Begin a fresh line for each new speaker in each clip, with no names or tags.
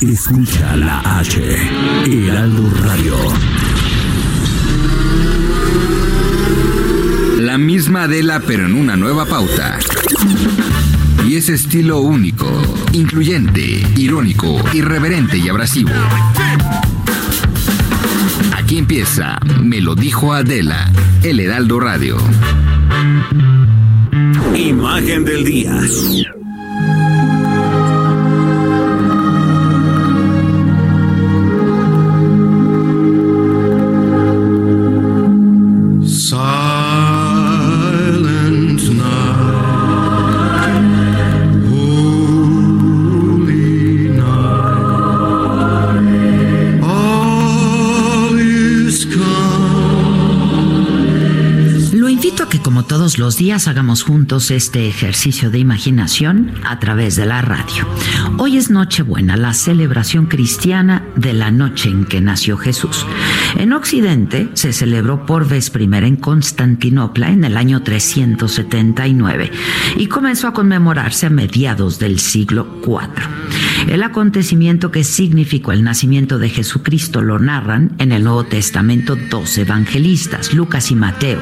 Escucha la H, Heraldo Radio.
La misma Adela, pero en una nueva pauta. Y ese estilo único, incluyente, irónico, irreverente y abrasivo. Aquí empieza Me lo dijo Adela, el Heraldo Radio.
Imagen del día.
Los días hagamos juntos este ejercicio de imaginación a través de la radio. Hoy es Nochebuena, la celebración cristiana de la noche en que nació Jesús. En Occidente se celebró por vez primera en Constantinopla en el año 379 y comenzó a conmemorarse a mediados del siglo IV. El acontecimiento que significó el nacimiento de Jesucristo lo narran en el Nuevo Testamento dos evangelistas, Lucas y Mateo,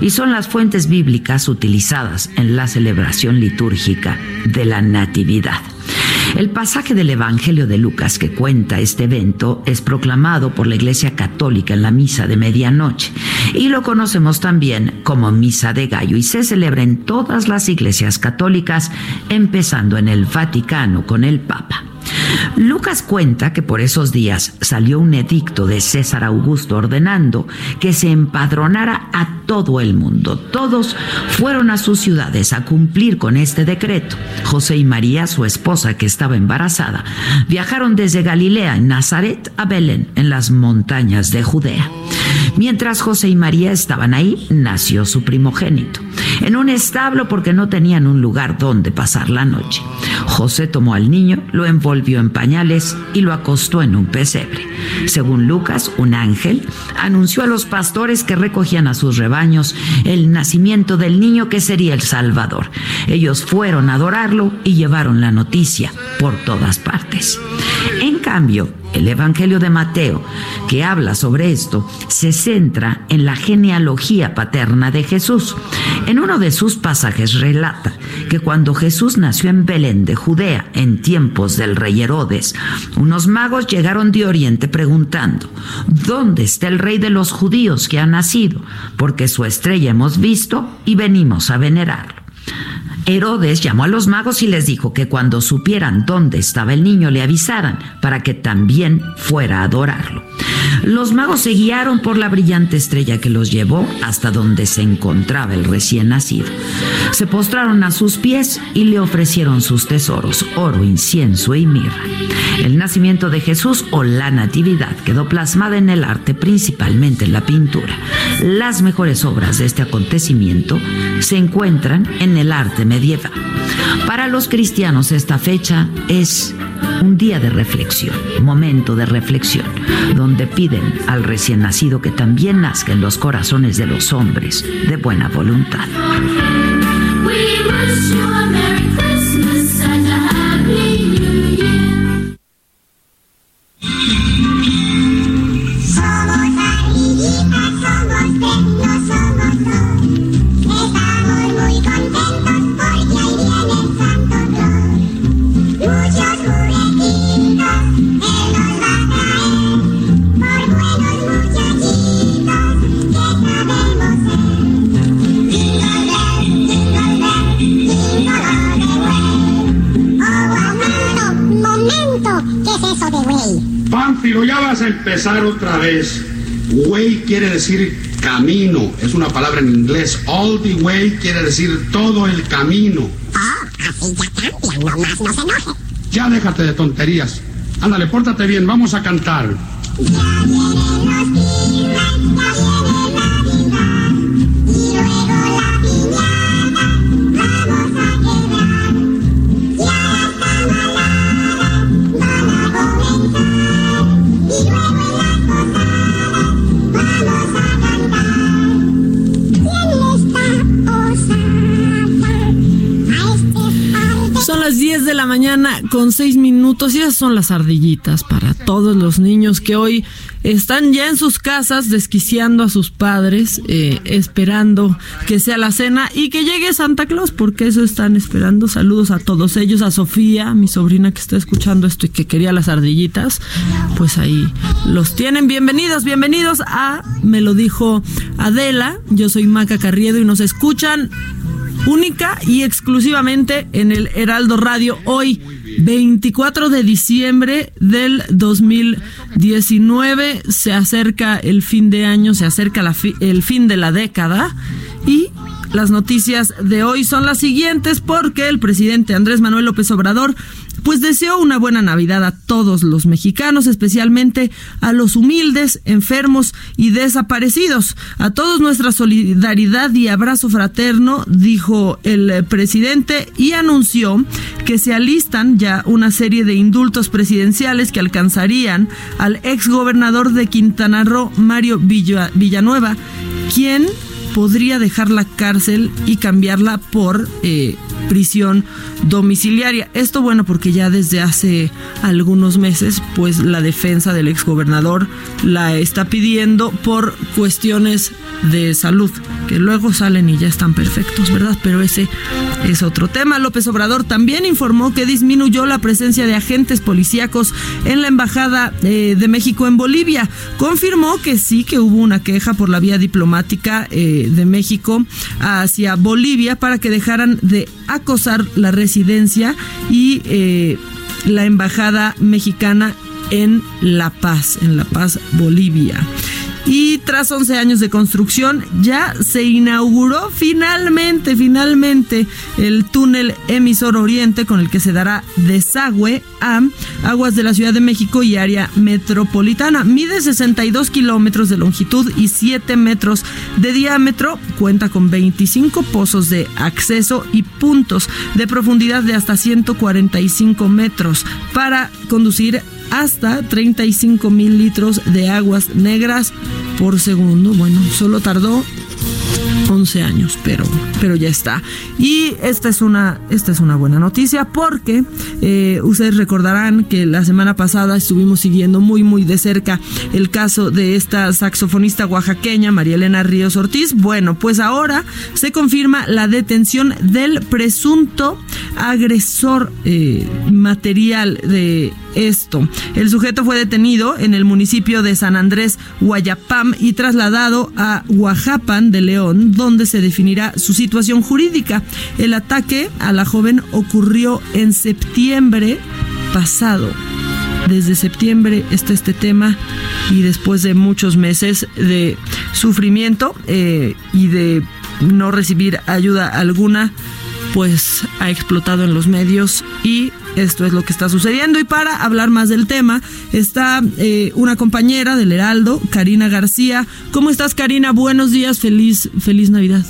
y son las fuentes bíblicas utilizadas en la celebración litúrgica de la Natividad. El pasaje del Evangelio de Lucas que cuenta este evento es proclamado por la Iglesia Católica en la misa de medianoche y lo conocemos también como misa de gallo y se celebra en todas las iglesias católicas, empezando en el Vaticano con el Papa. Lucas cuenta que por esos días salió un edicto de César Augusto ordenando que se empadronara a todo el mundo. Todos fueron a sus ciudades a cumplir con este decreto. José y María, su esposa que estaba embarazada, viajaron desde Galilea en Nazaret a Belén, en las montañas de Judea. Mientras José y María estaban ahí, nació su primogénito, en un establo porque no tenían un lugar donde pasar la noche. José tomó al niño, lo envolvió en pañales y lo acostó en un pesebre. Según Lucas, un ángel anunció a los pastores que recogían a sus rebaños el nacimiento del niño que sería el Salvador. Ellos fueron a adorarlo y llevaron la noticia por todas partes. En cambio, el Evangelio de Mateo, que habla sobre esto, se centra en la genealogía paterna de Jesús. En uno de sus pasajes relata que cuando Jesús nació en Belén de Judea, en tiempos del rey Herodes, unos magos llegaron de Oriente preguntando, ¿dónde está el rey de los judíos que ha nacido? Porque su estrella hemos visto y venimos a venerarlo. Herodes llamó a los magos y les dijo que cuando supieran dónde estaba el niño le avisaran para que también fuera a adorarlo. Los magos se guiaron por la brillante estrella que los llevó hasta donde se encontraba el recién nacido. Se postraron a sus pies y le ofrecieron sus tesoros, oro, incienso y mirra. El nacimiento de Jesús o la natividad quedó plasmada en el arte, principalmente en la pintura. Las mejores obras de este acontecimiento se encuentran en el arte Para los cristianos esta fecha es un día de reflexión, momento de reflexión, donde piden al recién nacido que también nazca en los corazones de los hombres de buena voluntad.
Otra vez. Way quiere decir camino, es una palabra en inglés. All the way quiere decir todo el camino.
Ya.
Ya déjate de tonterías. Ándale, pórtate bien, vamos a cantar.
Con 6 minutos y esas son las ardillitas para todos los niños que hoy están ya en sus casas desquiciando a sus padres, eh, esperando que sea la cena y que llegue Santa Claus, porque eso están esperando. Saludos a todos ellos, a Sofía, mi sobrina que está escuchando esto y que quería las ardillitas, pues ahí los tienen. Bienvenidos, bienvenidos a Me lo dijo Adela, yo soy Maca Carriedo y nos escuchan única y exclusivamente en el Heraldo Radio hoy 24 de diciembre del 2019 se acerca el fin de año, se acerca el fin de la década y las noticias de hoy son las siguientes porque el presidente Andrés Manuel López Obrador pues deseó una buena Navidad a todos los mexicanos, especialmente a los humildes, enfermos y desaparecidos. A todos nuestra solidaridad y abrazo fraterno, dijo el presidente y anunció que se alistan ya una serie de indultos presidenciales que alcanzarían al exgobernador de Quintana Roo, Mario Villa- Villanueva, quien podría dejar la cárcel y cambiarla por eh, prisión domiciliaria. Esto bueno porque ya desde hace algunos meses pues la defensa del exgobernador la está pidiendo por cuestiones de salud que luego salen y ya están perfectos, ¿verdad? Pero ese es otro tema. López Obrador también informó que disminuyó la presencia de agentes policíacos en la embajada eh, de México en Bolivia. Confirmó que sí que hubo una queja por la vía diplomática eh, de México hacia Bolivia para que dejaran de acosar la residencia y eh, la embajada mexicana en La Paz, en La Paz, Bolivia. Y tras 11 años de construcción, ya se inauguró finalmente, finalmente, el túnel emisor oriente con el que se dará desagüe a aguas de la Ciudad de México y área metropolitana. Mide 62 kilómetros de longitud y 7 metros de diámetro. Cuenta con 25 pozos de acceso y puntos de profundidad de hasta 145 metros para conducir hasta 35 mil litros de aguas negras por segundo. Bueno, solo tardó 11 años, pero, pero ya está. Y esta es una, esta es una buena noticia porque eh, ustedes recordarán que la semana pasada estuvimos siguiendo muy, muy de cerca el caso de esta saxofonista oaxaqueña, María Elena Ríos Ortiz. Bueno, pues ahora se confirma la detención del presunto agresor eh, material de esto. El sujeto fue detenido en el municipio de San Andrés, Guayapam, y trasladado a Oaxapan de León, donde se definirá su situación jurídica. El ataque a la joven ocurrió en septiembre pasado. Desde septiembre está este tema y después de muchos meses de sufrimiento eh, y de no recibir ayuda alguna, pues ha explotado en los medios y esto es lo que está sucediendo. Y para hablar más del tema está eh, una compañera del Heraldo, Karina García. ¿Cómo estás, Karina? Buenos días, feliz, feliz Navidad.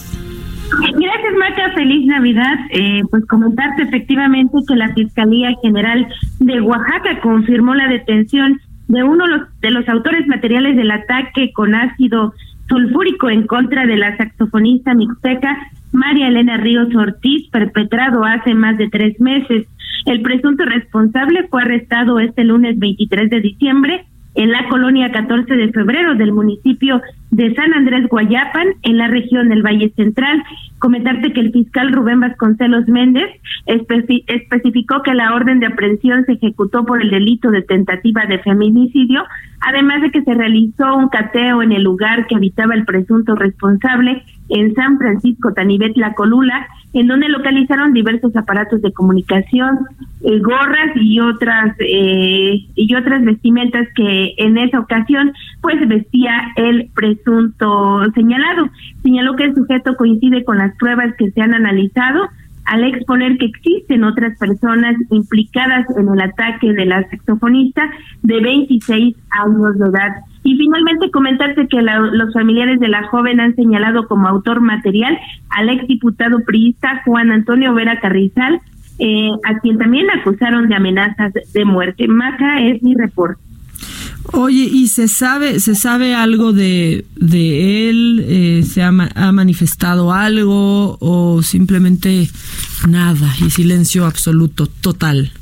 Gracias, Maca. Feliz Navidad. Eh, pues comentarte efectivamente que la Fiscalía General de Oaxaca confirmó la detención de uno de los autores materiales del ataque con ácido sulfúrico en contra de la saxofonista mixteca María Elena Ríos Ortiz, perpetrado hace más de tres meses. El presunto responsable fue arrestado este lunes 23 de diciembre en la colonia 14 de febrero del municipio de San Andrés Guayapan, en la región del Valle Central. Comentarte que el fiscal Rubén Vasconcelos Méndez especi- especificó que la orden de aprehensión se ejecutó por el delito de tentativa de feminicidio, además de que se realizó un cateo en el lugar que habitaba el presunto responsable en San Francisco Tanibet La Colula, en donde localizaron diversos aparatos de comunicación, eh, gorras y otras eh, y otras vestimentas que en esa ocasión pues vestía el presunto señalado. Señaló que el sujeto coincide con las pruebas que se han analizado al exponer que existen otras personas implicadas en el ataque de la saxofonista de 26 años de edad. Y finalmente comentarse que la- los familiares de la joven han señalado como autor material al exdiputado priista Juan Antonio Vera Carrizal, eh, a quien también acusaron de amenazas de muerte. Maca es mi reporte.
Oye, ¿y se sabe, se sabe algo de, de él? Eh, ¿Se ha, ha manifestado algo o simplemente nada y silencio absoluto, total?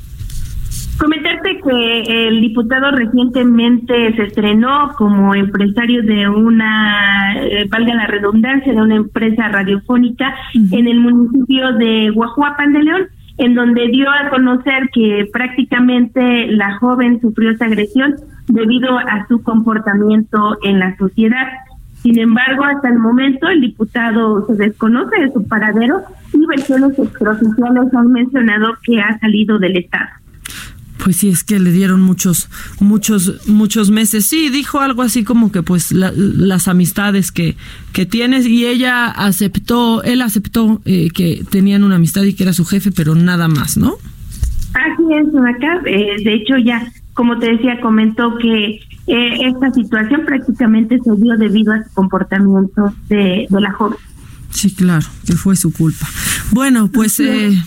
Comentarte que el diputado recientemente se estrenó como empresario de una, eh, valga la redundancia, de una empresa radiofónica en el municipio de Guajuapan de León, en donde dio a conocer que prácticamente la joven sufrió esa agresión debido a su comportamiento en la sociedad. Sin embargo, hasta el momento el diputado se desconoce de su paradero y versiones extraoficiales han mencionado que ha salido del Estado.
Pues sí, es que le dieron muchos, muchos, muchos meses. Sí, dijo algo así como que pues la- las amistades que, que tienes y ella aceptó, él aceptó eh, que tenían una amistad y que era su jefe, pero nada más, ¿no?
Así es, Maca. Eh, de hecho, ya, como te decía, comentó que eh, esta situación prácticamente se dio debido a su comportamiento de, de la joven.
Sí, claro, que fue su culpa. Bueno, pues eh,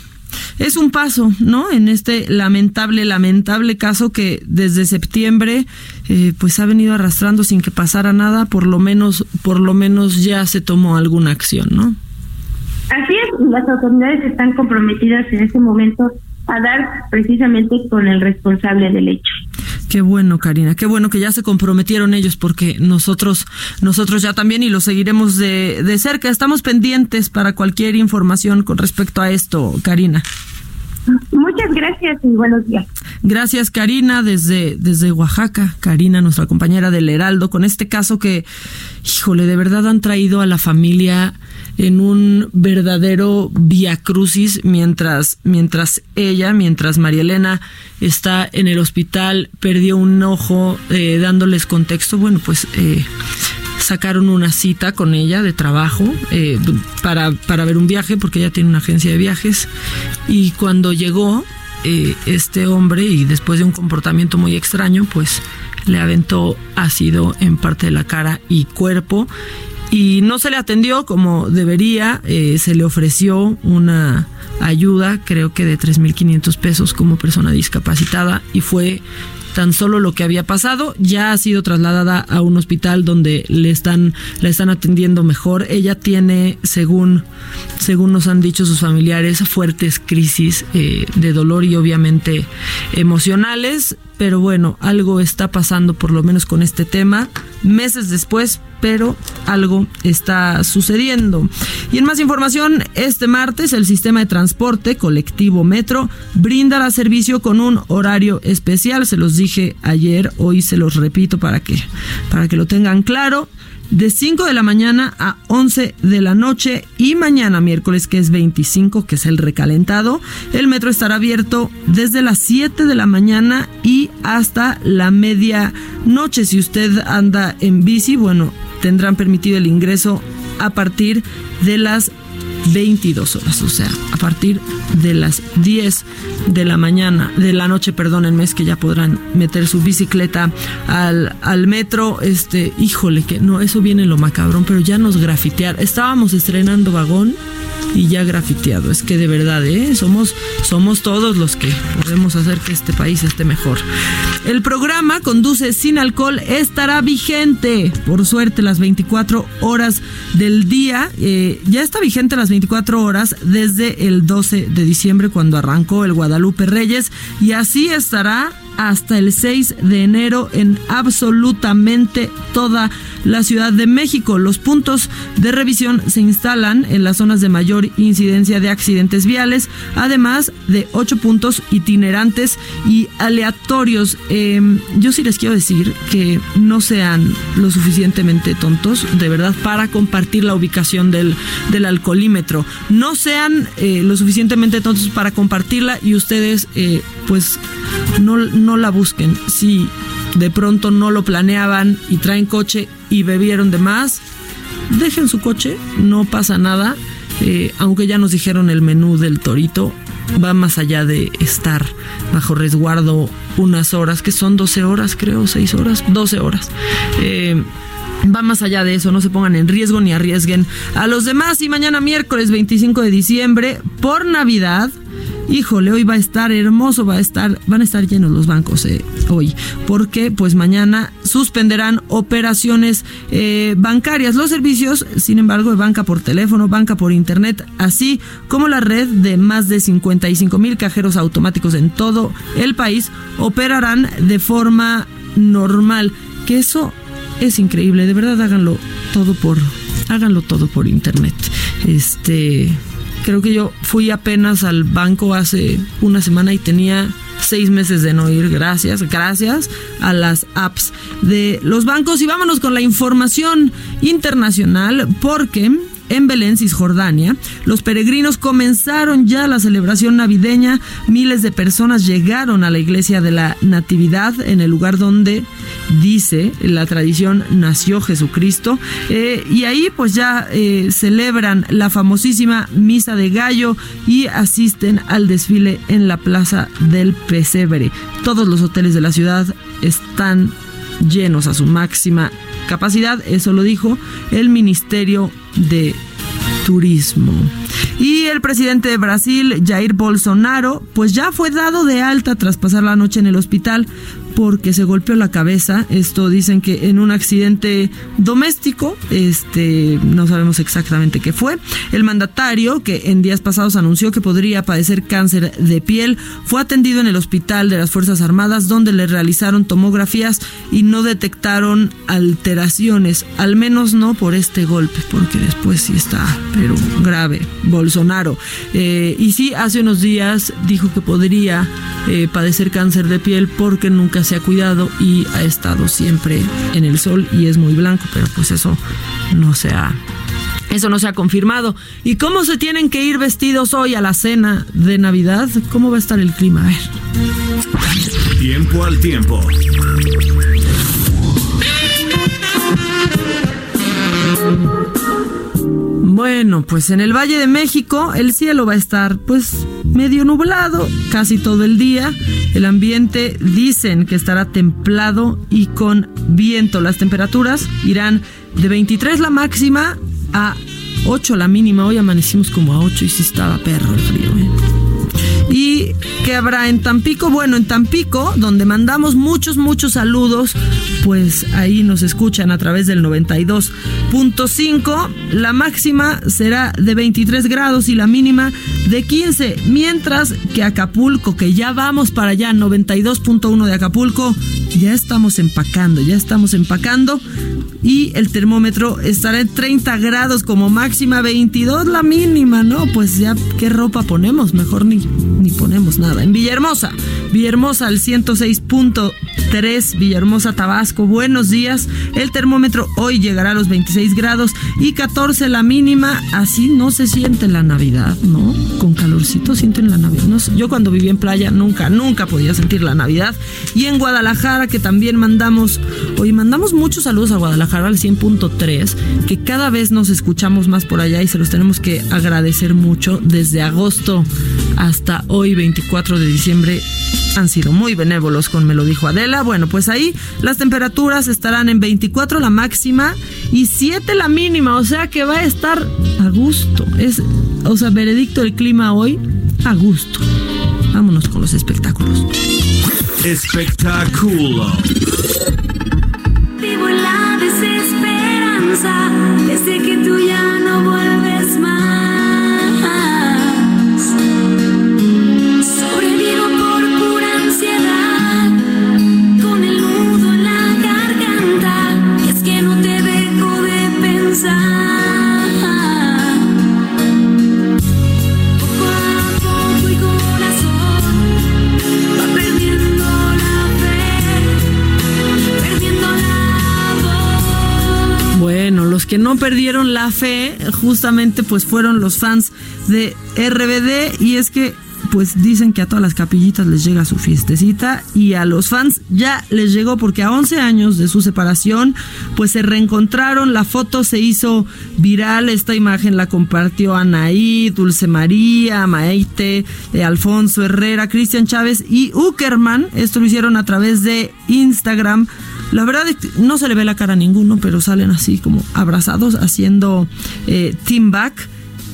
es un paso, ¿no? En este lamentable, lamentable caso que desde septiembre, eh, pues ha venido arrastrando sin que pasara nada. Por lo menos, por lo menos ya se tomó alguna acción, ¿no?
Así es, las autoridades están comprometidas en este momento a dar precisamente con el responsable del hecho.
Qué bueno, Karina, qué bueno que ya se comprometieron ellos porque nosotros, nosotros ya también y lo seguiremos de, de cerca. Estamos pendientes para cualquier información con respecto a esto, Karina.
Muchas gracias y buenos días.
Gracias, Karina, desde, desde Oaxaca. Karina, nuestra compañera del Heraldo, con este caso que, híjole, de verdad han traído a la familia en un verdadero via crucis mientras, mientras ella, mientras María Elena está en el hospital, perdió un ojo, eh, dándoles contexto. Bueno, pues eh, sacaron una cita con ella de trabajo eh, para, para ver un viaje, porque ella tiene una agencia de viajes. Y cuando llegó este hombre, y después de un comportamiento muy extraño, pues le aventó ácido en parte de la cara y cuerpo. Y no se le atendió como debería, eh, se le ofreció una ayuda, creo que de 3.500 pesos como persona discapacitada, y fue tan solo lo que había pasado. Ya ha sido trasladada a un hospital donde le están, la están atendiendo mejor. Ella tiene, según, según nos han dicho sus familiares, fuertes crisis eh, de dolor y obviamente emocionales. Pero bueno, algo está pasando por lo menos con este tema. Meses después, pero algo está sucediendo. Y en más información, este martes el sistema de transporte colectivo Metro brindará servicio con un horario especial. Se los dije ayer, hoy se los repito para que, para que lo tengan claro. De 5 de la mañana a 11 de la noche y mañana miércoles que es 25, que es el recalentado, el metro estará abierto desde las 7 de la mañana y hasta la medianoche. Si usted anda en bici, bueno, tendrán permitido el ingreso a partir de las 22 horas, o sea, a partir de las 10 de la mañana, de la noche, perdónenme, es que ya podrán meter su bicicleta al, al metro. Este, híjole, que no, eso viene lo macabrón, pero ya nos grafitear. Estábamos estrenando vagón y ya grafiteado. Es que de verdad, ¿eh? Somos, somos todos los que podemos hacer que este país esté mejor. El programa Conduce sin alcohol estará vigente, por suerte, las 24 horas del día. Eh, ya está vigente las 24 horas desde el 12 de diciembre, cuando arrancó el Guadalupe Reyes, y así estará hasta el 6 de enero en absolutamente toda la Ciudad de México. Los puntos de revisión se instalan en las zonas de mayor incidencia de accidentes viales, además de ocho puntos itinerantes y aleatorios. Eh, yo sí les quiero decir que no sean lo suficientemente tontos, de verdad, para compartir la ubicación del, del alcoholímetro. No sean eh, lo suficientemente tontos para compartirla y ustedes, eh, pues, no, la busquen. Si de pronto no lo planeaban y traen coche y bebieron de más, dejen su coche, no pasa nada. eh, aunque ya nos dijeron el menú del torito, va más allá de estar bajo resguardo unas horas, que son 12 horas, creo, 6 horas, 12 horas. Eh, va más allá de eso, no se pongan en riesgo ni arriesguen a los demás. Y mañana miércoles 25 de diciembre, por Navidad, híjole, hoy va a estar hermoso, va a estar, van a estar llenos los bancos eh, hoy, porque pues mañana suspenderán operaciones eh, bancarias, los servicios, sin embargo, de banca por teléfono, banca por internet, así como la red de más de 55 mil cajeros automáticos en todo el país operarán de forma normal, que eso es increíble, de verdad háganlo todo por háganlo todo por internet. Este creo que yo fui apenas al banco hace una semana y tenía seis meses de no ir. Gracias, gracias a las apps de los bancos. Y vámonos con la información internacional porque en Belén, Cisjordania, los peregrinos comenzaron ya la celebración navideña. Miles de personas llegaron a la iglesia de la Natividad, en el lugar donde dice la tradición nació Jesucristo. Eh, y ahí pues ya eh, celebran la famosísima misa de gallo y asisten al desfile en la plaza del pesebre. Todos los hoteles de la ciudad están llenos a su máxima capacidad, eso lo dijo el Ministerio de Turismo. Y el presidente de Brasil, Jair Bolsonaro, pues ya fue dado de alta tras pasar la noche en el hospital porque se golpeó la cabeza. Esto dicen que en un accidente doméstico, este, no sabemos exactamente qué fue. El mandatario, que en días pasados anunció que podría padecer cáncer de piel, fue atendido en el hospital de las Fuerzas Armadas, donde le realizaron tomografías y no detectaron alteraciones, al menos no por este golpe, porque después sí está, pero grave, Bolsonaro. Eh, y sí, hace unos días dijo que podría eh, padecer cáncer de piel porque nunca se ha cuidado y ha estado siempre en el sol y es muy blanco, pero pues eso no se ha eso no se ha confirmado. ¿Y cómo se tienen que ir vestidos hoy a la cena de Navidad? ¿Cómo va a estar el clima? A ver.
Tiempo al tiempo.
Bueno, pues en el Valle de México el cielo va a estar pues medio nublado casi todo el día. El ambiente dicen que estará templado y con viento. Las temperaturas irán de 23 la máxima a 8 la mínima. Hoy amanecimos como a 8 y sí estaba perro el frío. ¿eh? ¿Y qué habrá en Tampico? Bueno, en Tampico, donde mandamos muchos, muchos saludos, pues ahí nos escuchan a través del 92.5. La máxima será de 23 grados y la mínima de 15. Mientras que Acapulco, que ya vamos para allá, 92.1 de Acapulco, ya estamos empacando, ya estamos empacando. Y el termómetro estará en 30 grados como máxima, 22 la mínima, ¿no? Pues ya, ¿qué ropa ponemos? Mejor ni, ni ponemos nada. En Villahermosa, Villahermosa al 106.3, Villahermosa, Tabasco, buenos días. El termómetro hoy llegará a los 26 grados y 14 la mínima. Así no se siente la Navidad, ¿no? Con calorcito sienten la Navidad. No yo cuando viví en playa nunca, nunca podía sentir la Navidad. Y en Guadalajara, que también mandamos, hoy mandamos muchos saludos a Guadalajara al 100.3, que cada vez nos escuchamos más por allá y se los tenemos que agradecer mucho desde agosto hasta hoy 24 de diciembre han sido muy benévolos con me lo dijo Adela. Bueno, pues ahí las temperaturas estarán en 24 la máxima y 7 la mínima, o sea que va a estar a gusto. Es, o sea, veredicto del clima hoy a gusto. Vámonos con los espectáculos.
Espectáculo.
Vivo en la desesperanza
perdieron la fe justamente pues fueron los fans de RBD y es que pues dicen que a todas las capillitas les llega su fiestecita y a los fans ya les llegó porque a 11 años de su separación pues se reencontraron, la foto se hizo viral, esta imagen la compartió Anaí, Dulce María, Maite, eh, Alfonso Herrera, Cristian Chávez y Uckerman, esto lo hicieron a través de Instagram. La verdad es que no se le ve la cara a ninguno, pero salen así como abrazados haciendo eh, team back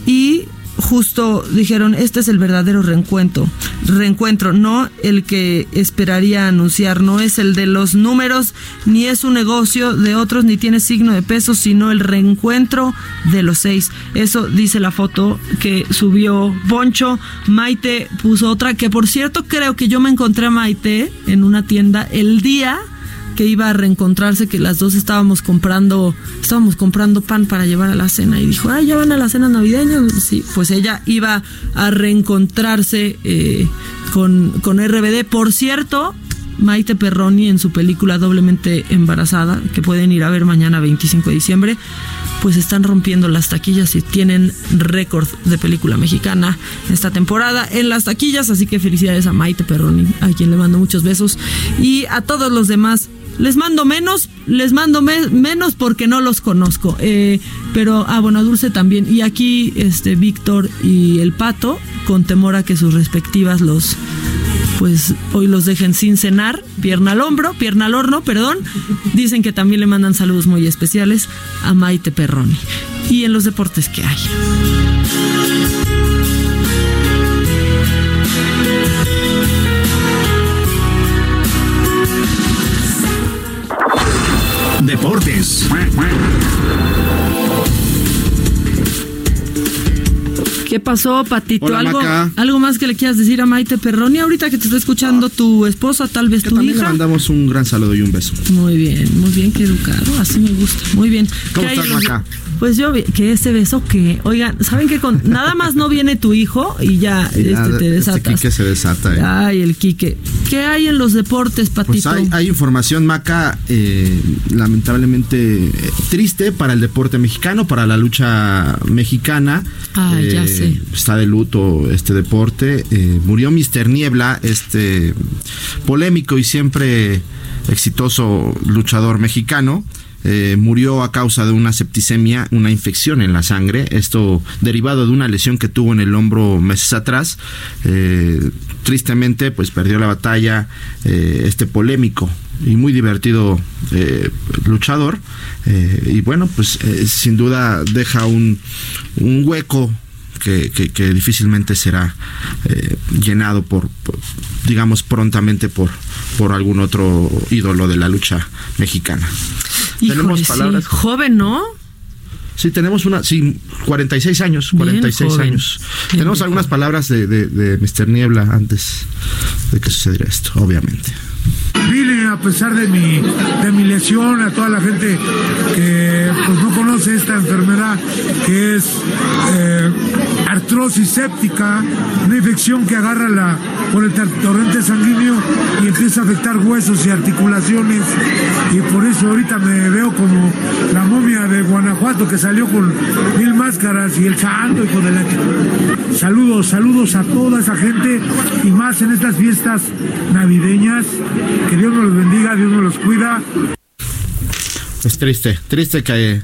y justo dijeron, este es el verdadero reencuentro, reencuentro, no el que esperaría anunciar, no es el de los números, ni es un negocio de otros, ni tiene signo de peso, sino el reencuentro de los seis. Eso dice la foto que subió Poncho. Maite puso otra, que por cierto creo que yo me encontré a Maite en una tienda el día que iba a reencontrarse, que las dos estábamos comprando, estábamos comprando pan para llevar a la cena y dijo, ay, ya van a la cena navideña. Sí, pues ella iba a reencontrarse eh, con, con RBD. Por cierto, Maite Perroni en su película Doblemente Embarazada, que pueden ir a ver mañana 25 de diciembre, pues están rompiendo las taquillas y tienen récord de película mexicana esta temporada en las taquillas, así que felicidades a Maite Perroni, a quien le mando muchos besos, y a todos los demás. Les mando menos, les mando me- menos porque no los conozco. Eh, pero, ah, bueno, Dulce también. Y aquí, este, Víctor y el Pato, con temor a que sus respectivas los, pues hoy los dejen sin cenar, pierna al hombro, pierna al horno, perdón. Dicen que también le mandan saludos muy especiales a Maite Perroni. Y en los deportes que hay.
Deportes.
¿Qué pasó, Patito?
Hola,
¿Algo,
Maca.
¿Algo más que le quieras decir a Maite Perroni ahorita que te está escuchando tu esposa, tal vez
Que
tu
también le
hija?
mandamos un gran saludo y un beso.
Muy bien, muy bien, qué educado, así me gusta. Muy bien.
¿Cómo
¿Qué hay
estás, Maca?
Pues yo que ese beso que, oigan, ¿saben que con nada más no viene tu hijo y ya,
Y ya,
este, te
este
desatas?
Quique se desata. eh.
Ay, el Quique. ¿Qué hay en los deportes,
Pues
Patito?
hay, hay información, Maca, eh, lamentablemente eh, triste para el deporte mexicano, para la lucha mexicana.
Ah, ya sé.
Está de luto este deporte. Eh, murió Mister Niebla, este polémico y siempre exitoso luchador mexicano. Eh, murió a causa de una septicemia, una infección en la sangre, esto derivado de una lesión que tuvo en el hombro meses atrás. Eh, tristemente, pues perdió la batalla este polémico y muy divertido luchador. Y bueno, pues sin duda deja un hueco que, que- que difícilmente será eh, llenado por, por, digamos, prontamente por, por algún otro ídolo de la lucha mexicana.
Híjole,
tenemos
sí,
palabras.
Joven, ¿no?
Sí, tenemos una, sí, 46 años,
Bien
46
joven.
años.
Bien,
tenemos algunas palabras de, de, de Mr. Niebla antes de que sucediera esto, obviamente.
Vine a pesar de mi, de mi lesión, a toda la gente que pues, no conoce esta enfermedad que es eh, artrosis séptica, una infección que agarra la, por el torrente sanguíneo y empieza a afectar huesos y articulaciones y por eso ahorita me veo como la momia de Guanajuato que salió con mil máscaras y el santo de la ch- Saludos, saludos a toda esa gente y más en estas fiestas navideñas. Que Dios nos los bendiga, Dios nos los cuida.
Es triste, triste que,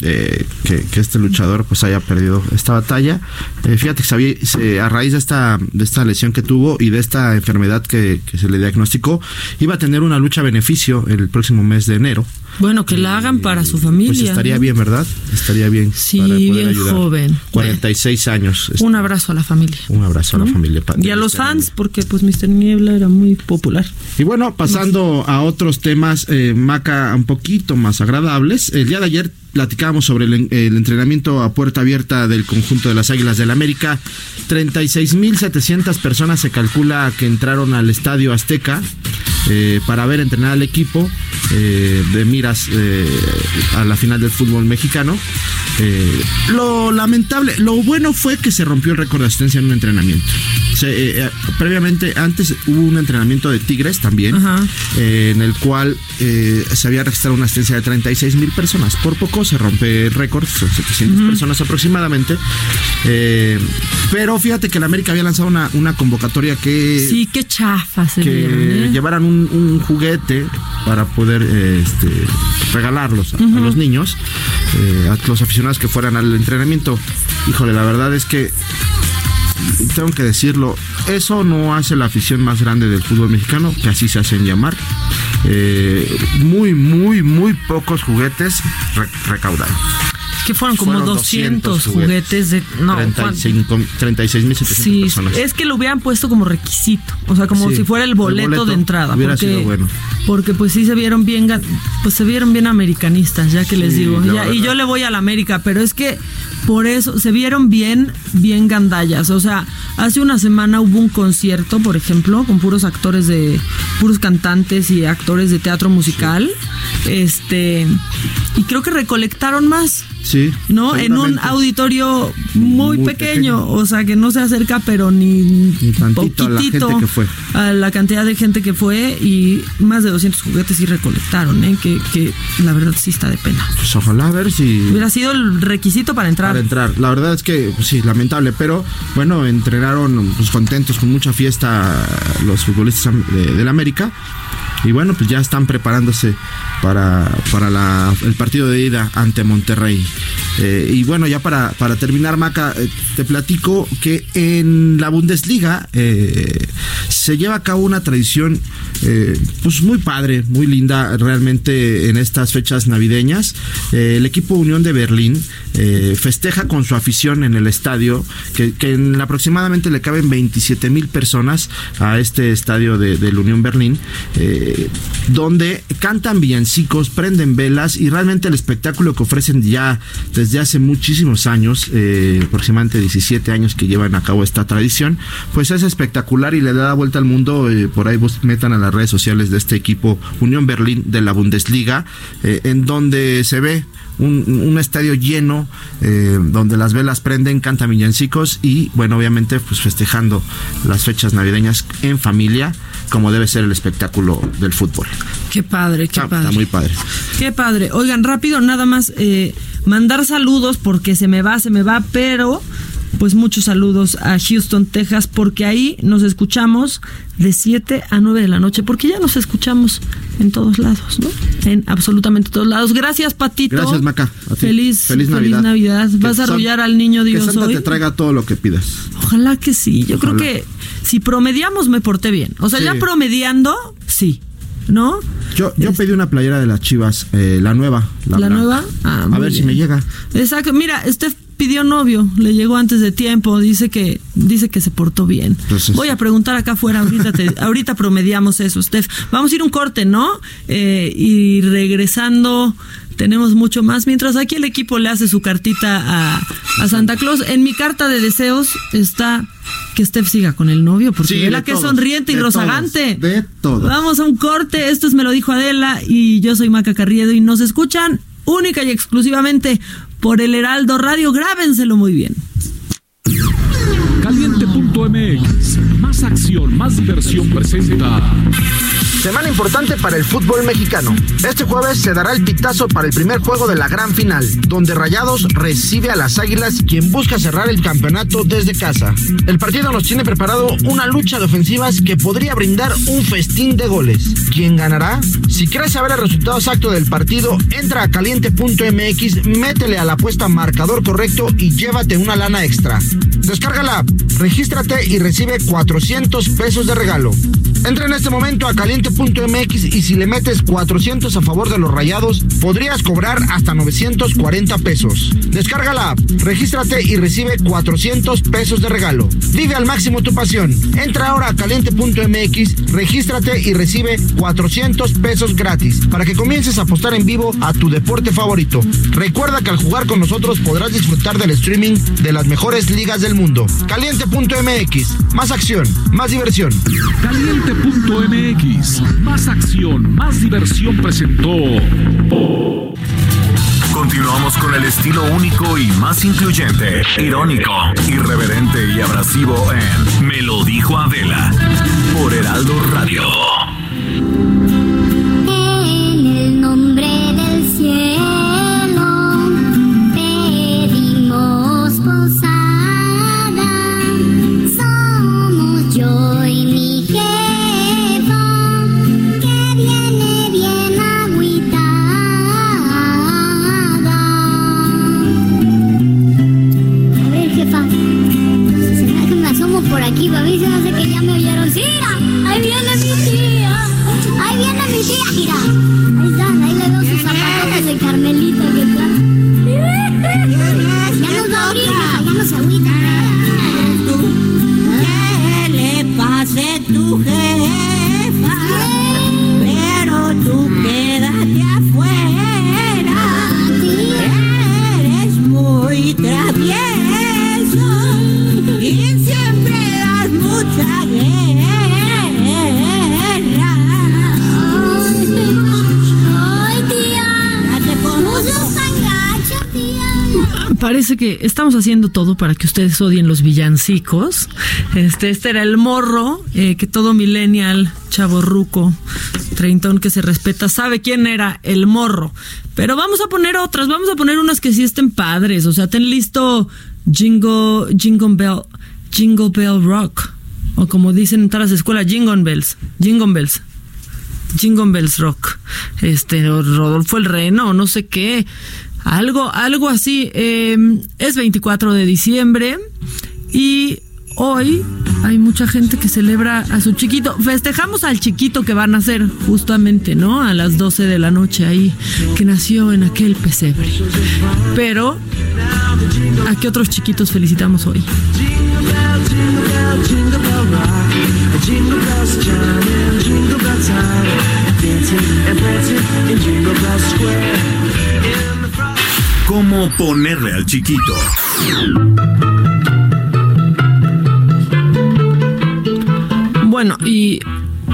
eh, que, que este luchador pues haya perdido esta batalla. Eh, fíjate que sabía- se- a raíz de esta, de esta lesión que tuvo y de esta enfermedad que, que se le diagnosticó, iba a tener una lucha a beneficio el próximo mes de enero.
Bueno, que la hagan para su familia.
Pues estaría
¿no?
bien, ¿verdad? Estaría bien.
Sí,
para poder
bien
ayudar.
joven.
46 años. este,
Un abrazo a la familia.
un abrazo a la familia.
Y a los fans, porque pues Mr. Niebla era muy popular.
Y bueno, pasando a otros temas, eh, Maca, un poquito más agradables. El día de ayer platicábamos sobre el, el entrenamiento a puerta abierta del conjunto de las Águilas del América. 36.700 personas se calcula que entraron al Estadio Azteca eh, para ver entrenar al equipo eh, de miras eh, a la final del fútbol mexicano. Lo lamentable, lo bueno fue que se rompió el récord de asistencia en un entrenamiento. Se, previamente, antes hubo un entrenamiento de Tigres también, en el cual eh, se había registrado una asistencia de 36 mil personas. Por poco se rompe el récord, son 700 personas aproximadamente. Eh, pero fíjate que la América había lanzado una, una convocatoria que,
Sí, qué chafa se
que
vieron, ¿eh?
llevaran un, un juguete para poder este, regalarlos a, a los niños, eh, a los aficionados que fueran al entrenamiento. Híjole, la verdad es que tengo que decirlo, eso no hace la afición más grande del fútbol mexicano, que así se hacen llamar. Eh, muy, muy, muy pocos juguetes re- recaudaron.
Que fueron como
Fueron
200,
200
juguetes de... No, Juan,
35 36.700
Sí,
personas.
es que lo hubieran puesto como requisito, o sea, como
Sí,
si fuera el boleto,
el boleto
de entrada,
hubiera
porque,
sido bueno.
porque pues sí se vieron bien, pues se vieron bien americanistas, ya que les digo, Ya- y yo le voy a la América, pero es que por eso se vieron bien, bien gandallas, o sea, hace una semana hubo un concierto, por ejemplo, con puros actores de, puros cantantes y actores de teatro musical, este, y creo que recolectaron más.
Sí.
¿no? En un auditorio muy,
Muy
pequeño,
pequeño.
o sea, que no se acerca, pero ni,
Ni tantito a la gente que fue.
a la cantidad de gente que fue y más de 200 juguetes sí recolectaron, ¿eh? que, que la verdad sí está de pena.
Pues ojalá a ver si
Hubiera sido el requisito para entrar.
Para entrar. La verdad es que pues, sí, lamentable, pero bueno, entrenaron pues, contentos con mucha fiesta los futbolistas am- de, del América. Y bueno, pues ya están preparándose para, para la- el partido de ida ante Monterrey. Eh, y bueno, ya para, para terminar, Maca, eh, te platico que en la Bundesliga eh, se lleva a cabo una tradición eh, pues muy padre, muy linda realmente en estas fechas navideñas. Eh, el equipo Unión de Berlín eh, festeja con su afición en el estadio, que, que en aproximadamente le caben 27 mil personas a este estadio de, del Unión Berlín, eh, donde cantan villancicos, prenden velas y realmente el espectáculo que ofrecen ya desde hace muchísimos años, eh, aproximadamente 17 años que llevan a cabo esta tradición, pues es espectacular y le da vuelta al mundo. eh, por ahí vos metan a las redes sociales de este equipo Unión Berlín de la Bundesliga, eh, en donde se ve un, un estadio lleno, eh, donde las velas prenden, cantan villancicos y, bueno, obviamente, pues festejando las fechas navideñas en familia, como debe ser el espectáculo del fútbol.
Qué padre, qué
Está,
padre.
está muy padre.
Qué padre. Oigan, rápido, nada más eh, mandar saludos porque se me va, se me va, pero pues muchos saludos a Houston, Texas, porque ahí nos escuchamos de 7 a 9 de la noche, porque ya nos escuchamos en todos lados, ¿no? En absolutamente todos lados. Gracias, Patito.
Gracias, Maca. A.
Feliz,
Feliz Navidad.
Navidad.
Que
¿Vas a arrullar al niño
Que
Dios
Santa
hoy?
te traiga todo lo que pidas.
Ojalá que sí. Yo creo que si promediamos me porté bien. O sea,
Sí.
ya promediando, sí. ¿No?
Yo, yo pedí una playera de las chivas, eh, la nueva.
¿La nueva? Ah,
a ver si me llega.
Exacto. Mira, Steph pidió novio, le llegó antes de tiempo, dice que dice que se portó bien.
Entonces-
Voy a preguntar acá afuera, ahorita te- ahorita promediamos eso, Steph. Vamos a ir un corte, ¿no? Eh, y regresando tenemos mucho más. Mientras aquí el equipo le hace su cartita a, a Santa Claus, en mi carta de deseos está que Steph siga con el novio, porque
Sí, de
que
todos,
sonriente y
de
rozagante.
todos, de todos.
Vamos a un corte, esto es Me lo dijo Adela y yo soy Maca Carriedo y nos escuchan única y exclusivamente por el Heraldo Radio. Grábenselo muy bien.
Caliente.mx. Más acción, más diversión presenta.
Semana importante para el fútbol mexicano. Este jueves se dará el pitazo para el primer juego de la gran final, donde Rayados recibe a las Águilas, quien busca cerrar el campeonato desde casa. El partido nos tiene preparado una lucha de ofensivas que podría brindar un festín de goles. ¿Quién ganará? Si quieres saber el resultado exacto del partido, entra a caliente.mx, métele a la apuesta marcador correcto y llévate una lana extra. Descarga la app, regístrate y recibe 400 pesos de regalo. Entra en este momento a caliente.mx y si le metes 400 a favor de los rayados, podrías cobrar hasta 940 pesos. Descarga la app, regístrate y recibe 400 pesos de regalo. Vive al máximo tu pasión. Entra ahora a caliente.mx, regístrate y recibe 400 pesos gratis para que comiences a apostar en vivo a tu deporte favorito. Recuerda que al jugar con nosotros podrás disfrutar del streaming de las mejores ligas del mundo. Caliente.mx, más acción, más diversión.
Caliente.mx. Más acción, más diversión presentó.
Continuamos con el estilo único y más incluyente, irónico, irreverente y abrasivo en Me lo dijo Adela por Heraldo Radio.
Estamos haciendo todo para que ustedes odien los villancicos. Este, este era el morro eh, que todo millennial, chaborruco, treintón que se respeta, sabe quién era el morro. Pero vamos a poner otras, vamos a poner unas que sí estén padres. O sea, ten listo Jingle, Jingle Bell, Jingle Bell Rock. O como dicen en todas las escuelas, Jingle Bells, Jingle Bells. Jingle Bells Rock, este, Rodolfo el Reno, no sé qué, algo, algo así. Eh, es 24 de diciembre y hoy hay mucha gente que celebra a su chiquito. Festejamos al chiquito que va a nacer justamente, ¿no? A las 12 de la noche ahí, que nació en aquel pesebre. Pero, ¿a qué otros chiquitos felicitamos hoy?
¿Cómo ponerle al chiquito?
Bueno, y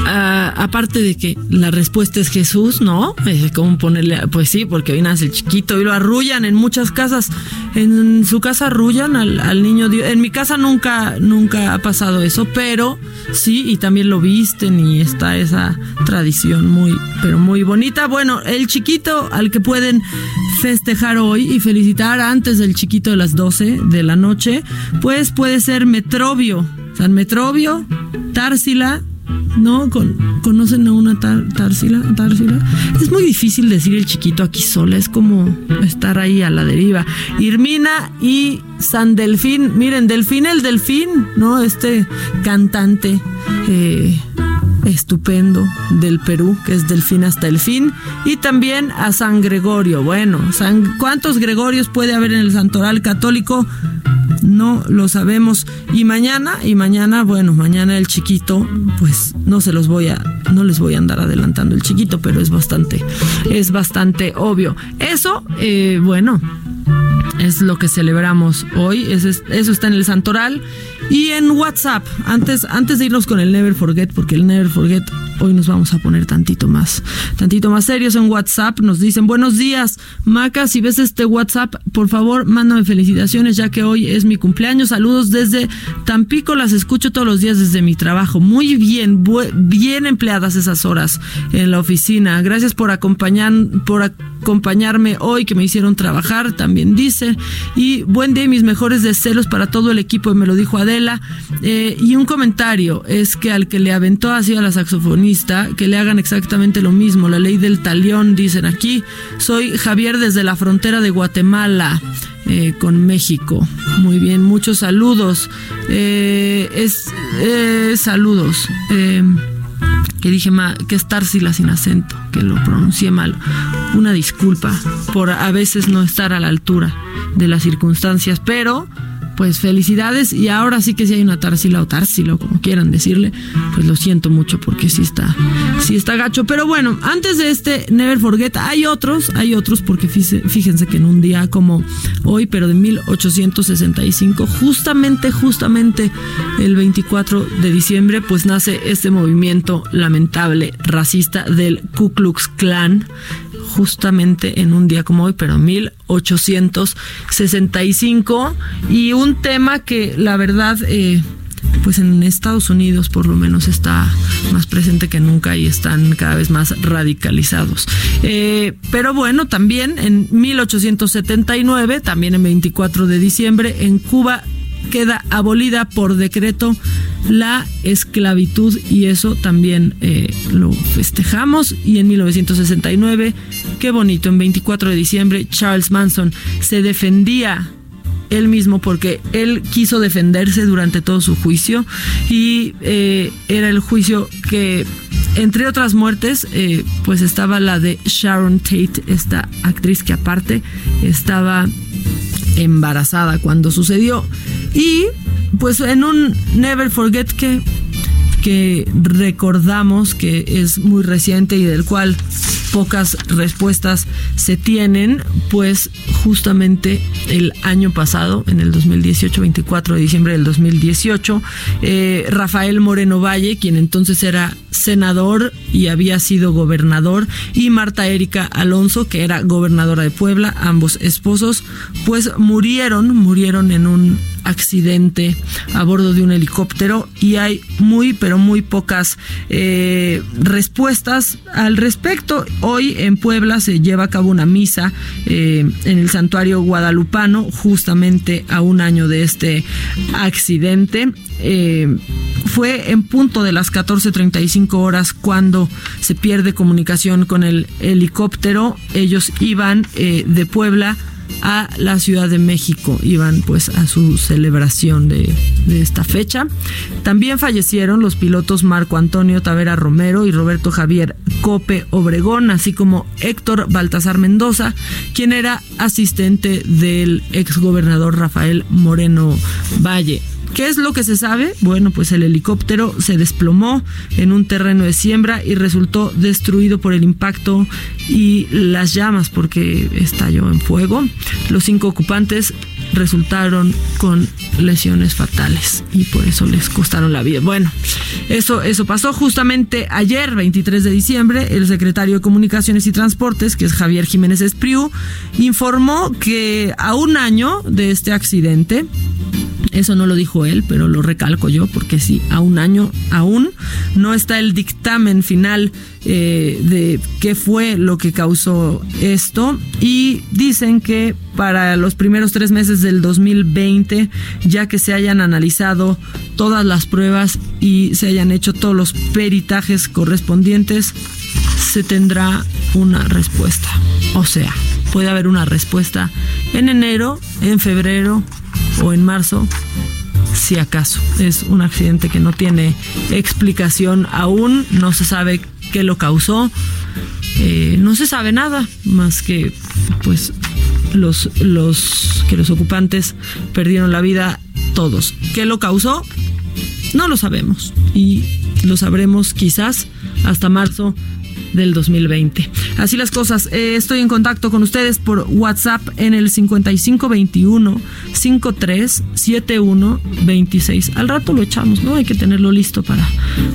aparte de que la respuesta es Jesús, ¿no? ¿Cómo ponerle? Pues sí, porque hoy nace el chiquito y lo arrullan en muchas casas. En su casa arrullan al, niño Dios. En mi casa nunca, nunca ha pasado eso, pero sí, y también lo visten y está esa tradición muy, pero muy bonita. Bueno, el chiquito al que pueden festejar hoy y felicitar antes del chiquito de las 12 de la noche, pues puede ser Metrobio. San Metrobio, Társila, ¿no? Con- ¿Conocen a una tar- Társila? Társila? Es muy difícil decir el chiquito aquí sola, es como estar ahí a la deriva. Irmina y San Delfín, miren, Delfín el Delfín, ¿no? Este cantante eh, estupendo del Perú, que es Delfín hasta el fin, y también a San Gregorio. Bueno, San, ¿cuántos Gregorios puede haber en el santoral católico? No lo sabemos. Y mañana, y mañana, bueno, mañana el chiquito, pues no se los voy a, no les voy a andar adelantando el chiquito, pero es bastante, es bastante obvio. Eso, eh, bueno, es lo que celebramos hoy. Eso, es- eso está en el Santoral. Y en WhatsApp, antes, antes de irnos con el Never Forget, porque el Never Forget hoy nos vamos a poner tantito más, tantito más serios en WhatsApp. Nos dicen, buenos días, Maca, si ves este WhatsApp, por favor, mándame felicitaciones, ya que hoy es mi cumpleaños. Saludos desde Tampico, las escucho todos los días desde mi trabajo. Muy bien, bien empleadas esas horas en la oficina. Gracias por acompañar, por acompañarme hoy, que me hicieron trabajar, también dice. Y buen día y mis mejores deseos para todo el equipo, me lo dijo Adela. Eh, y un comentario es que al que le aventó así a la saxofonista, que le hagan exactamente lo mismo. La ley del talión, dicen aquí. Soy Javier desde la frontera de Guatemala. eh, con México. Muy bien, muchos saludos. Eh, es saludos. Que dije ma- que es Tarsila sin acento, que lo pronuncié mal. Una disculpa por a veces no estar a la altura de las circunstancias, pero pues felicidades y ahora sí que si hay una Tarsila o Tarsila o como quieran decirle, pues lo siento mucho porque sí está, sí está gacho. Pero bueno, antes de este Never Forget hay otros, hay otros porque fíjense que en un día como hoy, pero de 1865, justamente, justamente el 24 de diciembre, pues nace este movimiento lamentable racista del Ku Klux Klan justamente en un día como hoy, pero 1865. Y un tema que la verdad... Eh, pues en Estados Unidos por lo menos está más presente que nunca y están cada vez más radicalizados. Eh, pero bueno, también en 1879, también en 24 de diciembre, en Cuba queda abolida por decreto la esclavitud y eso también eh, lo festejamos. Y en 1969, qué bonito, en 24 de diciembre Charles Manson se defendía él mismo porque él quiso defenderse durante todo su juicio y eh, era el juicio que entre otras muertes eh, pues estaba la de Sharon Tate esta actriz que aparte estaba embarazada cuando sucedió. Y pues en un Never Forget que que recordamos que es muy reciente y del cual pocas respuestas se tienen, pues justamente el año pasado, en el 2018, 24 de diciembre del 2018, eh, Rafael Moreno Valle, quien entonces era senador y había sido gobernador, y Marta Erika Alonso, que era gobernadora de Puebla, ambos esposos, pues murieron, murieron en un accidente a bordo de un helicóptero y hay muy pero muy pocas eh, respuestas al respecto. Hoy en Puebla se lleva a cabo una misa eh, en el santuario guadalupano justamente a un año de este accidente. Eh, fue en punto de las 14.35 horas cuando se pierde comunicación con el helicóptero. Ellos iban de Puebla a la Ciudad de México. Iban pues a su celebración de, de, esta fecha. También fallecieron los pilotos Marco Antonio Tavera Romero y Roberto Javier Cope Obregón, así como Héctor Baltasar Mendoza, quien era asistente del exgobernador Rafael Moreno Valle. ¿Qué es lo que se sabe? Bueno, pues el helicóptero se desplomó en un terreno de siembra y resultó destruido por el impacto y las llamas porque estalló en fuego. Los cinco ocupantes resultaron con lesiones fatales y por eso les costaron la vida. Bueno, eso, eso pasó justamente ayer, 23 de diciembre, el secretario de Comunicaciones y Transportes, que es Javier Jiménez Espriu, informó que a un año de este accidente, eso no lo dijo él, pero lo recalco yo, porque sí, a un año aún no está el dictamen final eh, de qué fue lo que causó esto. Y dicen que para los primeros tres meses del 2020, ya que se hayan analizado todas las pruebas y se hayan hecho todos los peritajes correspondientes, se tendrá una respuesta. O sea, puede haber una respuesta en enero, en febrero o en marzo, si acaso. Es un accidente que no tiene explicación aún, no se sabe qué lo causó, eh, no se sabe nada más que pues los, los que los ocupantes perdieron la vida todos. ¿Qué lo causó? No lo sabemos y lo sabremos quizás hasta marzo del 2020. Así las cosas. Eh, estoy en contacto con ustedes por WhatsApp en el 5521 5371 26. Al rato lo echamos, ¿no? Hay que tenerlo listo para,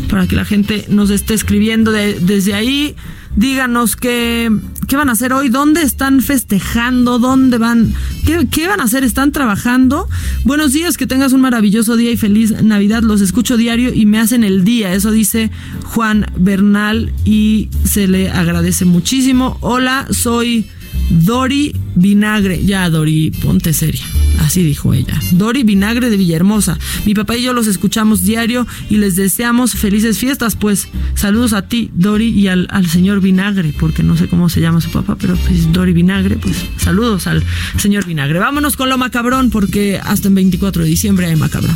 para que la gente nos esté escribiendo de, desde ahí. Díganos qué, qué van a hacer hoy, dónde están festejando, dónde van, qué, qué van a hacer, están trabajando. Buenos días, que tengas un maravilloso día y feliz Navidad. Los escucho diario y me hacen el día. Eso dice Juan Bernal y se le agradece muchísimo. Hola, soy Dori Vinagre. Ya, Dori, ponte seria. Así dijo ella. Dori Vinagre de Villahermosa. Mi papá y yo los escuchamos diario y les deseamos felices fiestas. Pues saludos a ti, Dori, y al, al señor Vinagre, porque no sé cómo se llama su papá, pero pues Dori Vinagre, pues saludos al señor Vinagre. Vámonos con lo macabrón, porque hasta el 24 de diciembre hay macabrón.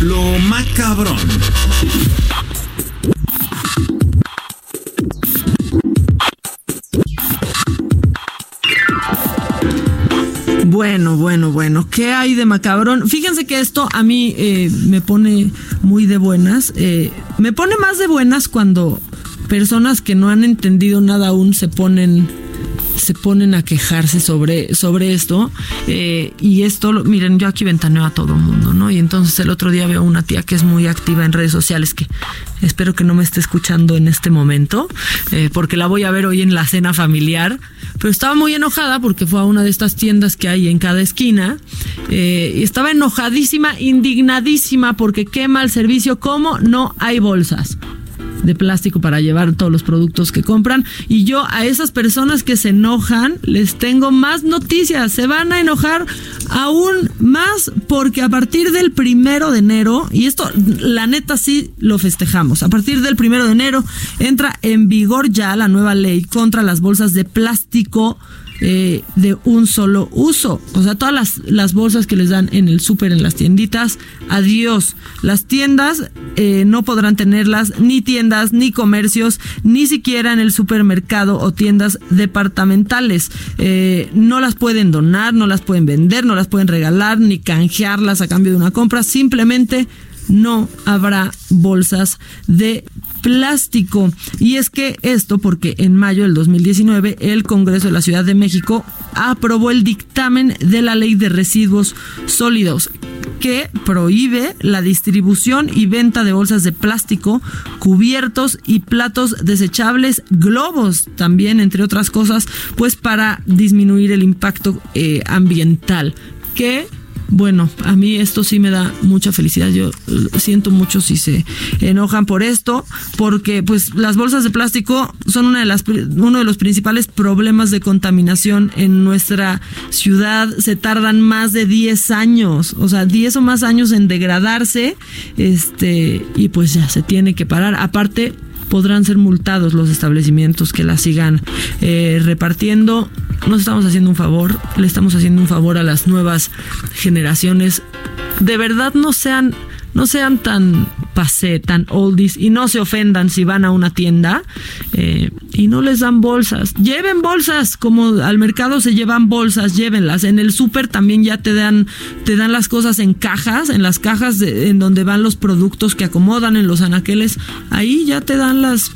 Lo macabrón.
Bueno, bueno, bueno. ¿Qué hay de macabrón? Fíjense que esto a mí eh, me pone muy de buenas. Eh, me pone más de buenas cuando personas que no han entendido nada aún se ponen se ponen a quejarse sobre, sobre esto. eh, y esto, miren, yo aquí ventaneo a todo el mundo, ¿no? Y entonces el otro día veo una tía que es muy activa en redes sociales, que espero que no me esté escuchando en este momento, eh, porque la voy a ver hoy en la cena familiar. Pero estaba muy enojada porque fue a una de estas tiendas que hay en cada esquina. eh, y estaba enojadísima, indignadísima porque quema el servicio. ¿Cómo no hay bolsas? De plástico para llevar todos los productos que compran. Y yo a esas personas que se enojan les tengo más noticias. Se van a enojar aún más porque a partir del primero de enero, y esto la neta sí lo festejamos, a partir del primero de enero entra en vigor ya la nueva ley contra las bolsas de plástico eh, de un solo uso. O sea, todas las, las bolsas que les dan en el súper, en las tienditas, adiós. Las tiendas eh, no podrán tenerlas, ni tiendas, ni comercios, ni siquiera en el supermercado o tiendas departamentales. Eh, no las pueden donar, no las pueden vender, no las pueden regalar, ni canjearlas a cambio de una compra. Simplemente no habrá bolsas de plástico. Y es que esto porque en mayo del 2019 el Congreso de la Ciudad de México aprobó el dictamen de la Ley de Residuos Sólidos que prohíbe la distribución y venta de bolsas de plástico, cubiertos y platos desechables, globos también, entre otras cosas, pues para disminuir el impacto eh, ambiental. Que bueno, a mí esto sí me da mucha felicidad. Yo eh, siento mucho si se enojan por esto, porque pues las bolsas de plástico son una de las uno de los principales problemas de contaminación en nuestra ciudad. Se tardan más de 10 años, o sea, 10 o más años en degradarse, este y pues ya se tiene que parar. Aparte podrán ser multados los establecimientos que la sigan eh, repartiendo. Nos estamos haciendo un favor, le estamos haciendo un favor a las nuevas generaciones. De verdad no sean, no sean tan pasé, tan oldies y no se ofendan si van a una tienda eh, y no les dan bolsas. Lleven bolsas, como al mercado se llevan bolsas, llévenlas. En el súper también ya te dan, te dan las cosas en cajas, en las cajas de- en donde van los productos que acomodan en los anaqueles. Ahí ya te dan las,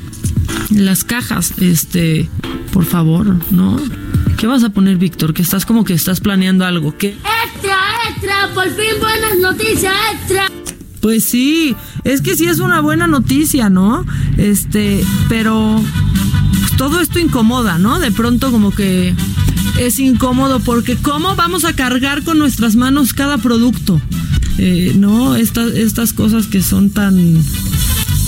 las cajas. Este, por favor, ¿no? ¿Qué vas a poner, Víctor? Que estás como que estás planeando algo. ¿Qué?
Extra, extra, por fin buenas noticias, extra.
Pues sí, es que sí es una buena noticia, ¿no? Este, pero todo esto incomoda, ¿no? De pronto como que es incómodo porque ¿cómo vamos a cargar con nuestras manos cada producto? Eh, no, estas, estas cosas que son tan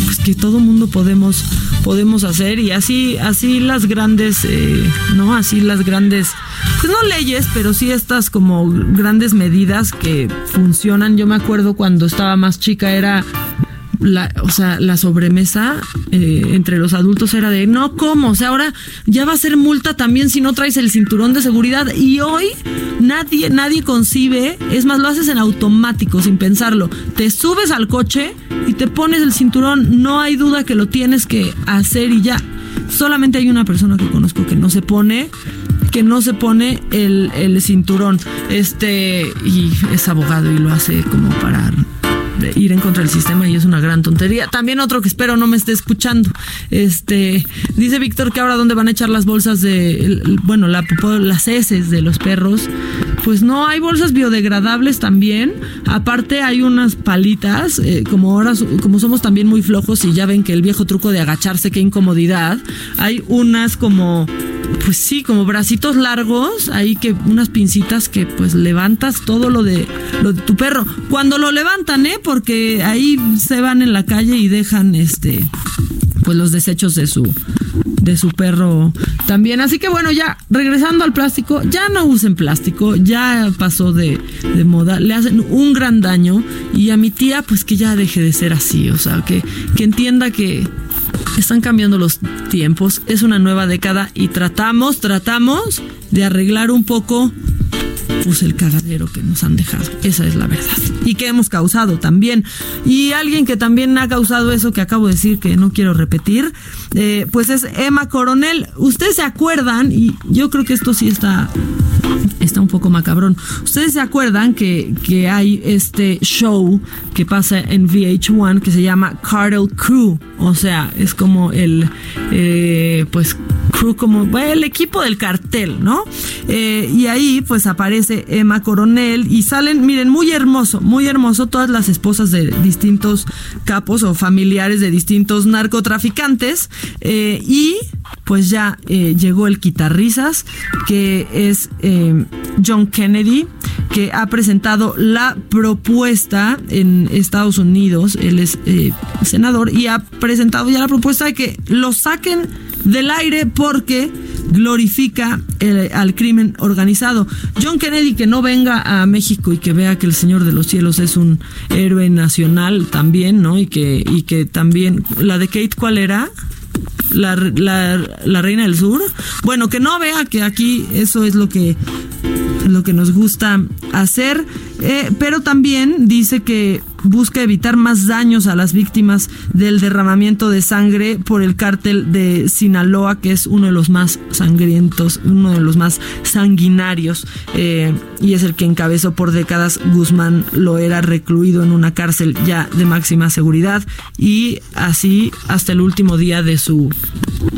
pues que todo mundo podemos podemos hacer y así así las grandes eh, no así las grandes pues no leyes pero sí estas como grandes medidas que funcionan. Yo me acuerdo cuando estaba más chica era la, o sea, la sobremesa eh, entre los adultos era de no como, o sea, ahora ya va a ser multa también si no traes el cinturón de seguridad y hoy nadie nadie concibe, es más lo haces en automático sin pensarlo. Te subes al coche y te pones el cinturón, no hay duda que lo tienes que hacer y ya. Solamente hay una persona que conozco que no se pone que no se pone el, el cinturón este y es abogado y lo hace como para ir en contra del sistema y es una gran tontería. También otro que espero no me esté escuchando. Este dice Víctor que ahora dónde van a echar las bolsas de bueno, las heces de los perros. Pues no, hay bolsas biodegradables también. Aparte hay unas palitas, eh, como ahora como somos también muy flojos y ya ven que el viejo truco de agacharse qué incomodidad. Hay unas como pues sí, como bracitos largos, ahí que unas pincitas que pues levantas todo lo de lo de tu perro. Cuando lo levantan, ¿eh? Porque ahí se van en la calle y dejan este pues los desechos de su de su perro también. Así que bueno, ya regresando al plástico, ya no usen plástico, ya pasó de, moda, le hacen un gran daño y a mi tía pues que ya deje de ser así, o sea, que, que entienda que están cambiando los tiempos, es una nueva década y tratamos, tratamos de arreglar un poco pues el cagadero que nos han dejado. Esa es la verdad. Y que hemos causado también. Y alguien que también ha causado eso que acabo de decir que no quiero repetir, eh, pues es Emma Coronel. Ustedes se acuerdan, y yo creo que esto sí está está un poco macabrón. Ustedes se acuerdan que, que hay este show que pasa en VH1 que se llama Cartel Crew. O sea, es como el, eh, pues, crew, como el equipo del cartel, ¿no? Eh, y ahí pues aparece Emma Coronel y salen, miren, muy hermoso, muy hermoso, todas las esposas de distintos capos o familiares de distintos narcotraficantes. eh, y pues ya eh, llegó el guitarrizas, que es eh, John Kennedy, que ha presentado la propuesta en Estados Unidos, él es eh, senador, y ha presentado ya la propuesta de que lo saquen del aire porque glorifica el- al crimen organizado. John Kennedy que no venga a México y que vea que el Señor de los Cielos es un héroe nacional también, ¿no? Y que, y que también, la de Kate, ¿cuál era? La, la, la reina del sur. Bueno, que no vea que aquí eso es lo que lo que nos gusta hacer, eh, pero también dice que busca evitar más daños a las víctimas del derramamiento de sangre por el cártel de Sinaloa, que es uno de los más sangrientos, uno de los más sanguinarios, eh, y es el que encabezó por décadas. Guzmán lo era recluido en una cárcel ya de máxima seguridad y así hasta el último día de su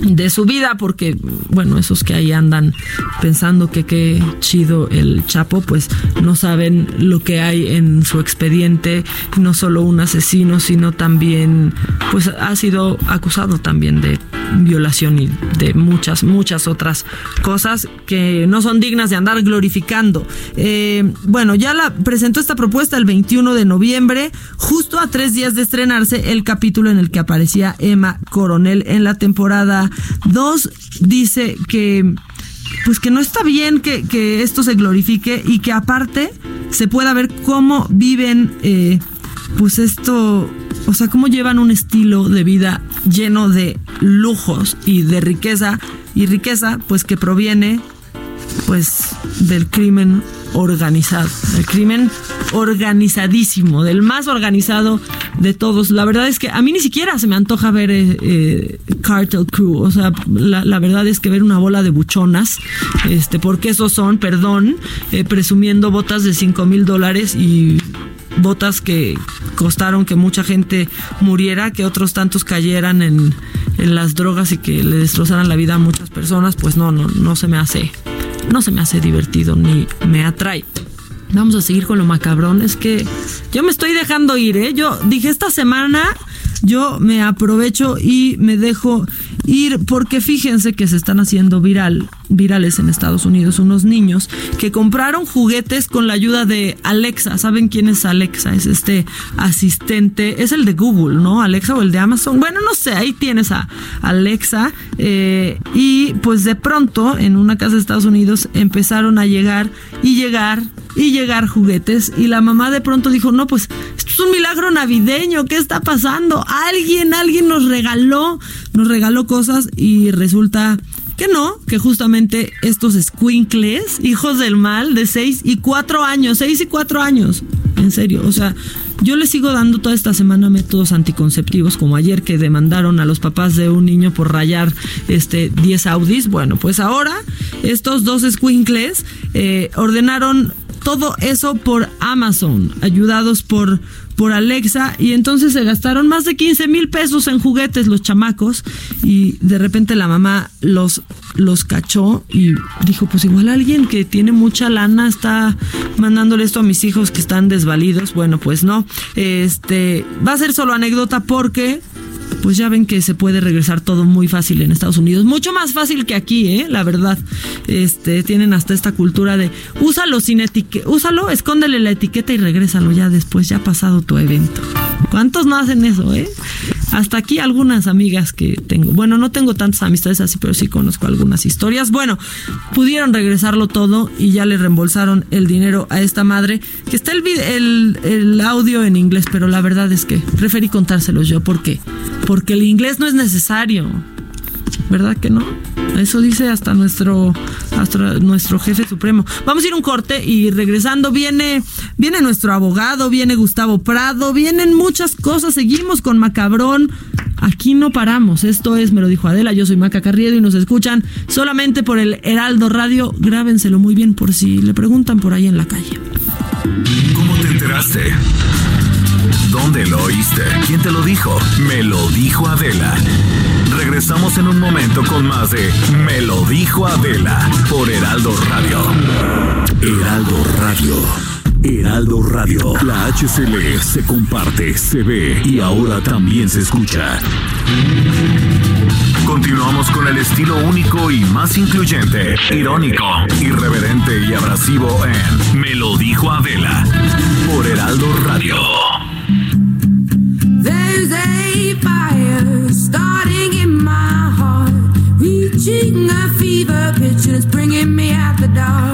de su vida, porque bueno, esos que ahí andan pensando que qué chido el Chapo, pues no saben lo que hay en su expediente, no solo un asesino, sino también, pues ha sido acusado también de violación y de muchas, muchas otras cosas que no son dignas de andar glorificando. Eh, bueno, ya la presentó esta propuesta el 21 de noviembre, justo a tres días de estrenarse el capítulo en el que aparecía Emma Coronel en la temporada 2. Dice que pues que no está bien que, que esto se glorifique y que aparte se pueda ver cómo viven eh, pues esto, o sea, cómo llevan un estilo de vida lleno de lujos y de riqueza y riqueza pues que proviene pues del crimen organizado, del crimen organizadísimo, del más organizado de todos. La verdad es que a mí ni siquiera se me antoja ver eh, eh, Cartel Crew, o sea, la, verdad es que ver una bola de buchonas, este, porque esos son, perdón, eh, presumiendo botas de 5 mil dólares y botas que costaron que mucha gente muriera, que otros tantos cayeran en, en las drogas y que le destrozaran la vida a muchas personas, pues no, no, no se me hace, no se me hace divertido ni me atrae. Vamos a seguir con lo macabrón. Es que yo me estoy dejando ir, ¿eh? Yo dije esta semana, yo me aprovecho y me dejo ir porque fíjense que se están haciendo viral, virales en Estados Unidos unos niños que compraron juguetes con la ayuda de Alexa. ¿Saben quién es Alexa? Es este asistente, es el de Google, ¿no? Alexa o el de Amazon. Bueno, no sé, ahí tienes a Alexa. eh, y pues de pronto en una casa de Estados Unidos empezaron a llegar y llegar y llegar juguetes y la mamá de pronto dijo, no, pues esto es un milagro navideño, ¿qué está pasando? Alguien, alguien nos regaló, nos regaló cosas y resulta que no, que justamente estos squinkles, hijos del mal, de 6 y 4 años, 6 y 4 años, en serio, o sea, yo les sigo dando toda esta semana métodos anticonceptivos, como ayer que demandaron a los papás de un niño por rayar este 10 Audis. Bueno, pues ahora estos dos squinkles eh, ordenaron todo eso por Amazon, ayudados por, por Alexa, y entonces se gastaron más de 15 mil pesos en juguetes los chamacos, y de repente la mamá los, los cachó y dijo, pues igual alguien que tiene mucha lana está mandándole esto a mis hijos que están desvalidos. Bueno, pues no, este, va a ser solo anécdota porque pues ya ven que se puede regresar todo muy fácil en Estados Unidos. Mucho más fácil que aquí, ¿eh? La verdad. Este, tienen hasta esta cultura de úsalo sin etiqueta, úsalo, escóndele la etiqueta y regrésalo ya después, ya ha pasado tu evento. ¿Cuántos no hacen eso, eh? Hasta aquí algunas amigas que tengo. Bueno, no tengo tantas amistades así, pero sí conozco algunas historias. Bueno, pudieron regresarlo todo y ya le reembolsaron el dinero a esta madre. Que está el, el, el audio en inglés, pero la verdad es que preferí contárselos yo. ¿Por qué? Porque el inglés no es necesario. ¿Verdad que no? Eso dice hasta nuestro, hasta nuestro jefe supremo. Vamos a ir un corte y regresando viene, viene nuestro abogado, viene Gustavo Prado, vienen muchas cosas. Seguimos con Macabrón. Aquí no paramos. Esto es, me lo dijo Adela, yo soy Maca Carriedo y nos escuchan solamente por el Heraldo Radio. Grábenselo muy bien por si le preguntan por ahí en la calle.
¿Cómo te enteraste? ¿Dónde lo oíste? ¿Quién te lo dijo? Me lo dijo Adela. Regresamos en un momento con más de Me lo dijo Adela por Heraldo Radio. Heraldo Radio. Heraldo Radio. La HCL se comparte, se ve y ahora también se escucha. Continuamos con el estilo único y más incluyente, irónico, irreverente y abrasivo en Me lo dijo Adela por Heraldo Radio.
There's a fire starting reaching a fever pitch and it's bringing me out the dark.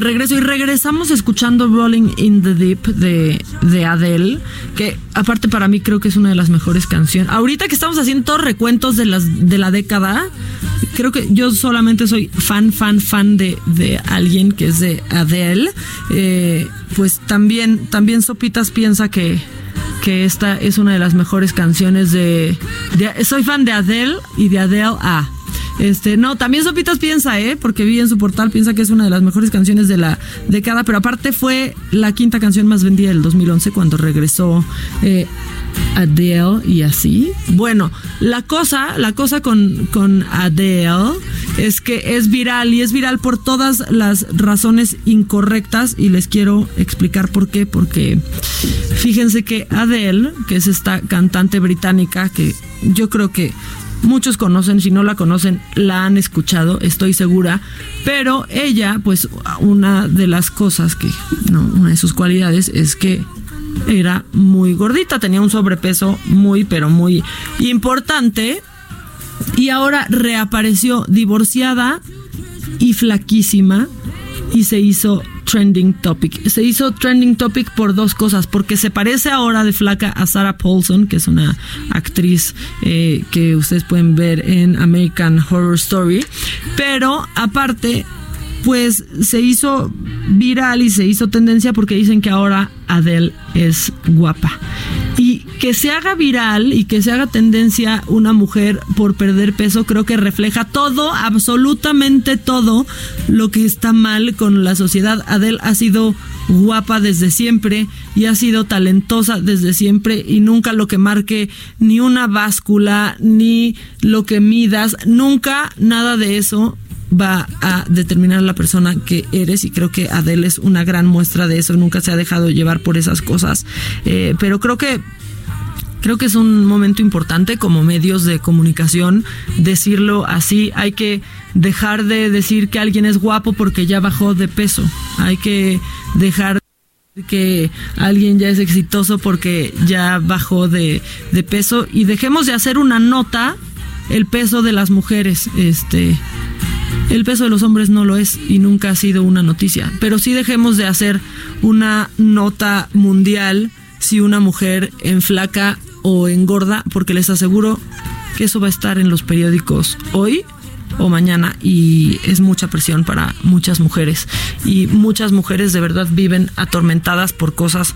De regreso y regresamos escuchando Rolling in the Deep de, de Adele, que aparte para mí creo que es una de las mejores canciones. Ahorita que estamos haciendo recuentos de, las, de la década, creo que yo solamente soy fan, fan, fan de, de alguien que es de Adele. Eh, pues también, también Sopitas piensa que, que esta es una de las mejores canciones de, de- Soy fan de Adele y de Adele A. Este, no, también Sopitas piensa, ¿eh? Porque vi en su portal, piensa que es una de las mejores canciones de la década, pero aparte fue la quinta canción más vendida del 2011 cuando regresó eh, Adele y así. Bueno, la cosa, la cosa con, con Adele es que es viral y es viral por todas las razones incorrectas y les quiero explicar por qué, porque fíjense que Adele, que es esta cantante británica que yo creo que Muchos conocen, si no la conocen, la han escuchado, estoy segura. Pero ella, pues, una de las cosas que, no, una de sus cualidades es que era muy gordita, tenía un sobrepeso muy, pero muy importante. Y ahora reapareció divorciada y flaquísima y se hizo trending topic. Se hizo trending topic por dos cosas, porque se parece ahora de flaca a Sarah Paulson, que es una actriz eh, que ustedes pueden ver en American Horror Story, pero aparte pues se hizo viral y se hizo tendencia porque dicen que ahora Adele es guapa. Y que se haga viral y que se haga tendencia una mujer por perder peso, creo que refleja todo, absolutamente todo lo que está mal con la sociedad. Adele ha sido guapa desde siempre y ha sido talentosa desde siempre y nunca lo que marque ni una báscula ni lo que midas, nunca nada de eso va a determinar la persona que eres y creo que Adele es una gran muestra de eso, nunca se ha dejado llevar por esas cosas, Eh, pero creo que creo que es un momento importante como medios de comunicación decirlo así, hay que dejar de decir que alguien es guapo porque ya bajó de peso, hay que dejar que alguien ya es exitoso porque ya bajó de, de peso. Y dejemos de hacer una nota el peso de las mujeres, este el peso de los hombres no lo es y nunca ha sido una noticia. Pero sí dejemos de hacer una nota mundial si una mujer enflaca o engorda, porque les aseguro que eso va a estar en los periódicos hoy o mañana y es mucha presión para muchas mujeres y muchas mujeres de verdad viven atormentadas por cosas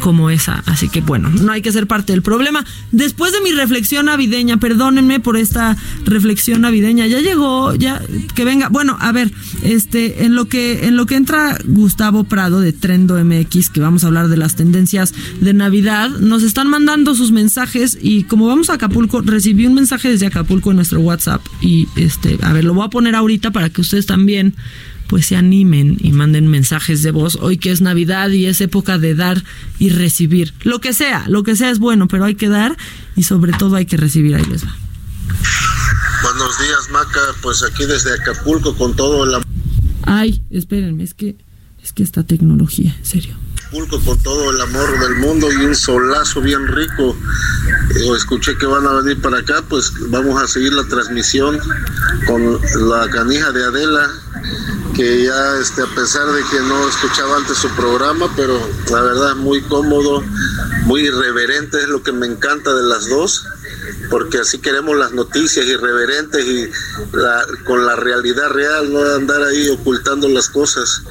como esa. Así que bueno, no hay que ser parte del problema. Después de mi reflexión navideña, perdónenme por esta reflexión navideña, ya llegó, ya que venga. Bueno, a ver, este, en lo que, en lo que entra Gustavo Prado de Trendo MX, que vamos a hablar de las tendencias de Navidad, nos están mandando sus mensajes y como vamos a Acapulco, recibí un mensaje desde Acapulco en nuestro WhatsApp y este, a ver, lo voy a poner ahorita para que ustedes también pues se animen y manden mensajes de voz hoy que es Navidad y es época de dar y recibir. Lo que sea, lo que sea es bueno, pero hay que dar y sobre todo hay que recibir. Ahí les va.
Buenos días, Maca. Pues aquí desde Acapulco con todo el
Ay, espérenme, es que es que esta tecnología, en serio.
Acapulco con todo el amor del mundo y un solazo bien rico. Eh, escuché que van a venir para acá, pues vamos a seguir la transmisión con la canija de Adela, que ya este, a pesar de que no escuchaba antes su programa, pero la verdad muy cómodo, muy irreverente, es lo que me encanta de las dos porque así queremos las noticias irreverentes y la- con la realidad real, no andar ahí ocultando las cosas.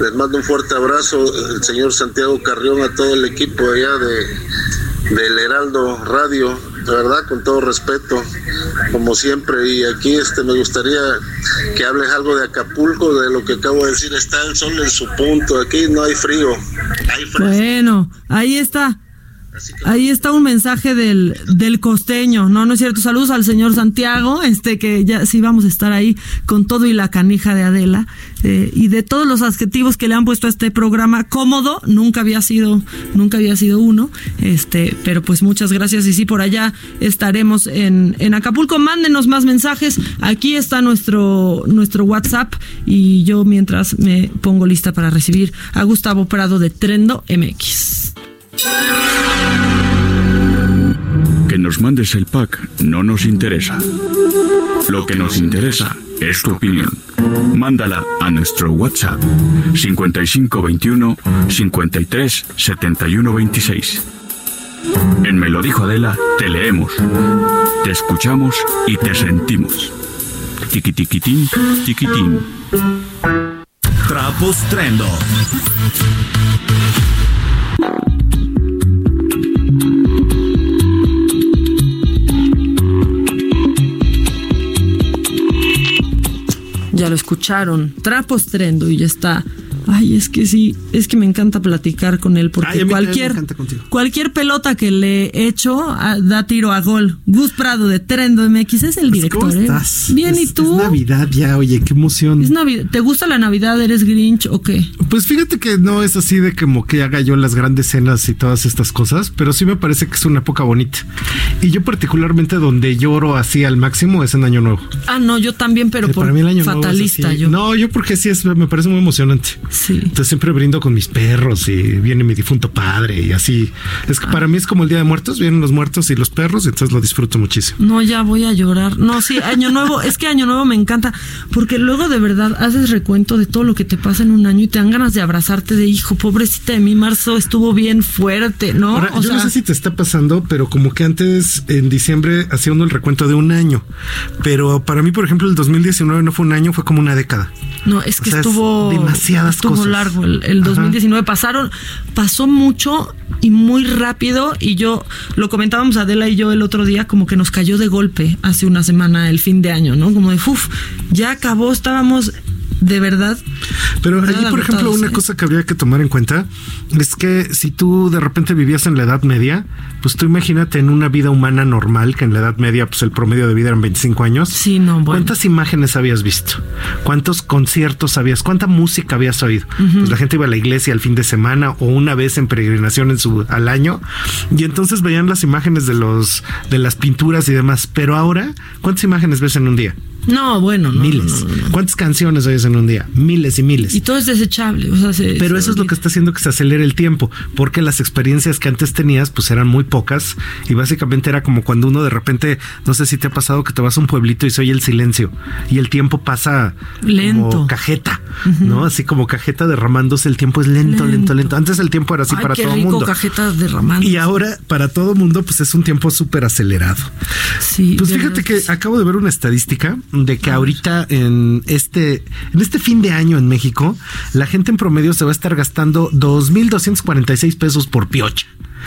Les mando un fuerte abrazo, el señor Santiago Carrión, a todo el equipo allá de del Heraldo Radio, de verdad, con todo respeto, como siempre. Y aquí este me gustaría que hables algo de Acapulco, de lo que acabo de decir, está el sol en su punto, aquí no hay frío, hay.
Bueno, ahí está. Ahí está un mensaje del, del costeño. No, no es cierto. Saludos al señor Santiago, este que ya sí vamos a estar ahí con todo y la canija de Adela. eh, y de todos los adjetivos que le han puesto a este programa, cómodo, nunca había sido, nunca había sido uno. Este, pero pues muchas gracias. Y sí, por allá estaremos en, en Acapulco. Mándenos más mensajes. Aquí está nuestro, nuestro WhatsApp. Y yo mientras me pongo lista para recibir a Gustavo Prado de Trendo MX.
Que nos mandes el pack no nos interesa. Lo que nos interesa es tu opinión. Mándala a nuestro WhatsApp 5521 53 71 26. En Me lo dijo Adela, te leemos, te escuchamos y te sentimos. Tiquitiquitín, tiquitín.
Trapos Trendo.
Ya lo escucharon. Trapos trendo y ya está. Ay, es que sí, es que me encanta platicar con él porque
Ay, a
cualquier cualquier pelota que le echo ah, da tiro a gol. Gus Prado de Trendo MX es el director,
¿Cómo
¿eh?
estás?
Bien,
Es-
¿y tú?
Es Navidad ya, oye, qué emoción.
Es Navidad. ¿Te gusta la Navidad? ¿Eres Grinch o qué?
Pues fíjate que no es así de como que haga yo las grandes cenas y todas estas cosas, pero sí me parece que es una época bonita. Y yo particularmente donde lloro así al máximo es en Año Nuevo.
Ah, no, yo también, pero por
para mí el año nuevo es
fatalista
así.
yo.
No, yo porque sí es, me parece muy emocionante.
Sí.
Entonces siempre brindo con mis perros y viene mi difunto padre y así. Es que para mí es como el Día de Muertos, vienen los muertos y los perros, y entonces lo disfruto muchísimo.
No, ya voy a llorar. No, sí, Año Nuevo, es que Año Nuevo me encanta, porque luego de verdad haces recuento de todo lo que te pasa en un año y te dan ganas de abrazarte de hijo, pobrecita de mí, marzo estuvo bien fuerte, ¿no?
Ahora,
o
yo
sea,
no sé si te está pasando, pero como que antes en diciembre hacía uno el recuento de un año. Pero para mí, por ejemplo, el 2019 no fue un año, fue como una década.
no, es que
o sea, es
estuvo
demasiadas
estuvo
cosas.
largo el, el
Ajá.
2019 pasaron pasó mucho y muy rápido y yo lo comentábamos Adela y yo el otro día como que nos cayó de golpe hace una semana el fin de año, ¿no? Como de uf, ya acabó, estábamos de verdad
Pero allí, por ejemplo, una
¿eh?
cosa que habría que tomar en cuenta es que si tú de repente vivías en la Edad Media, pues tú imagínate en una vida humana normal, que en la Edad Media, pues el promedio de vida eran 25 años.
Sí, no, bueno.
¿Cuántas imágenes habías visto? ¿Cuántos conciertos habías? ¿Cuánta música habías oído? Pues la gente iba a la iglesia al fin de semana o una vez en peregrinación en su al año y entonces veían las imágenes de los de las pinturas y demás. Pero ahora, ¿cuántas imágenes ves en un día?
No, bueno, no,
miles.
no, no, no.
¿Cuántas canciones oyes en un día? Miles y miles.
Y todo es desechable, o sea, se-
Pero
se
eso es lo que está haciendo que se acelere el tiempo, porque las experiencias que antes tenías pues eran muy pocas y básicamente era como cuando uno de repente, no sé si te ha pasado que te vas a un pueblito y se oye el silencio y el tiempo pasa
Lento.
como cajeta, ¿no? Así como cajeta derramándose, el tiempo es lento, lento, lento. Antes el tiempo era así
Ay,
para
qué
todo el mundo.
cajeta derramando.
Y ahora para todo mundo pues es un tiempo súper acelerado.
Sí,
Pues fíjate que acabo de ver una estadística de que ahorita en este, en este fin de año en México, la gente en promedio se va a estar gastando 2.246 pesos por piocha.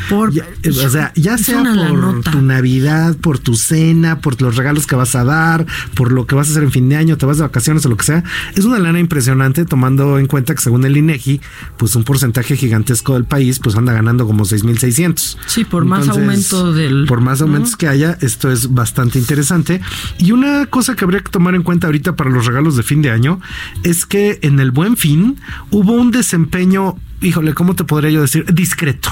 Por,
Ya, eh, o sea, ya sea por tu Navidad, por tu cena, por los regalos que vas a dar, por lo que vas a hacer en fin de año, te vas de vacaciones o lo que sea, es una lana impresionante tomando en cuenta que según el INEGI, pues un porcentaje gigantesco del país pues anda ganando como 6.600.
Sí, por más aumento del-
Por más aumentos que haya, esto es bastante interesante. Y una cosa que habría que tomar en cuenta ahorita para los regalos de fin de año es que en el Buen Fin hubo un desempeño, híjole, ¿cómo te podría yo decir? Discreto.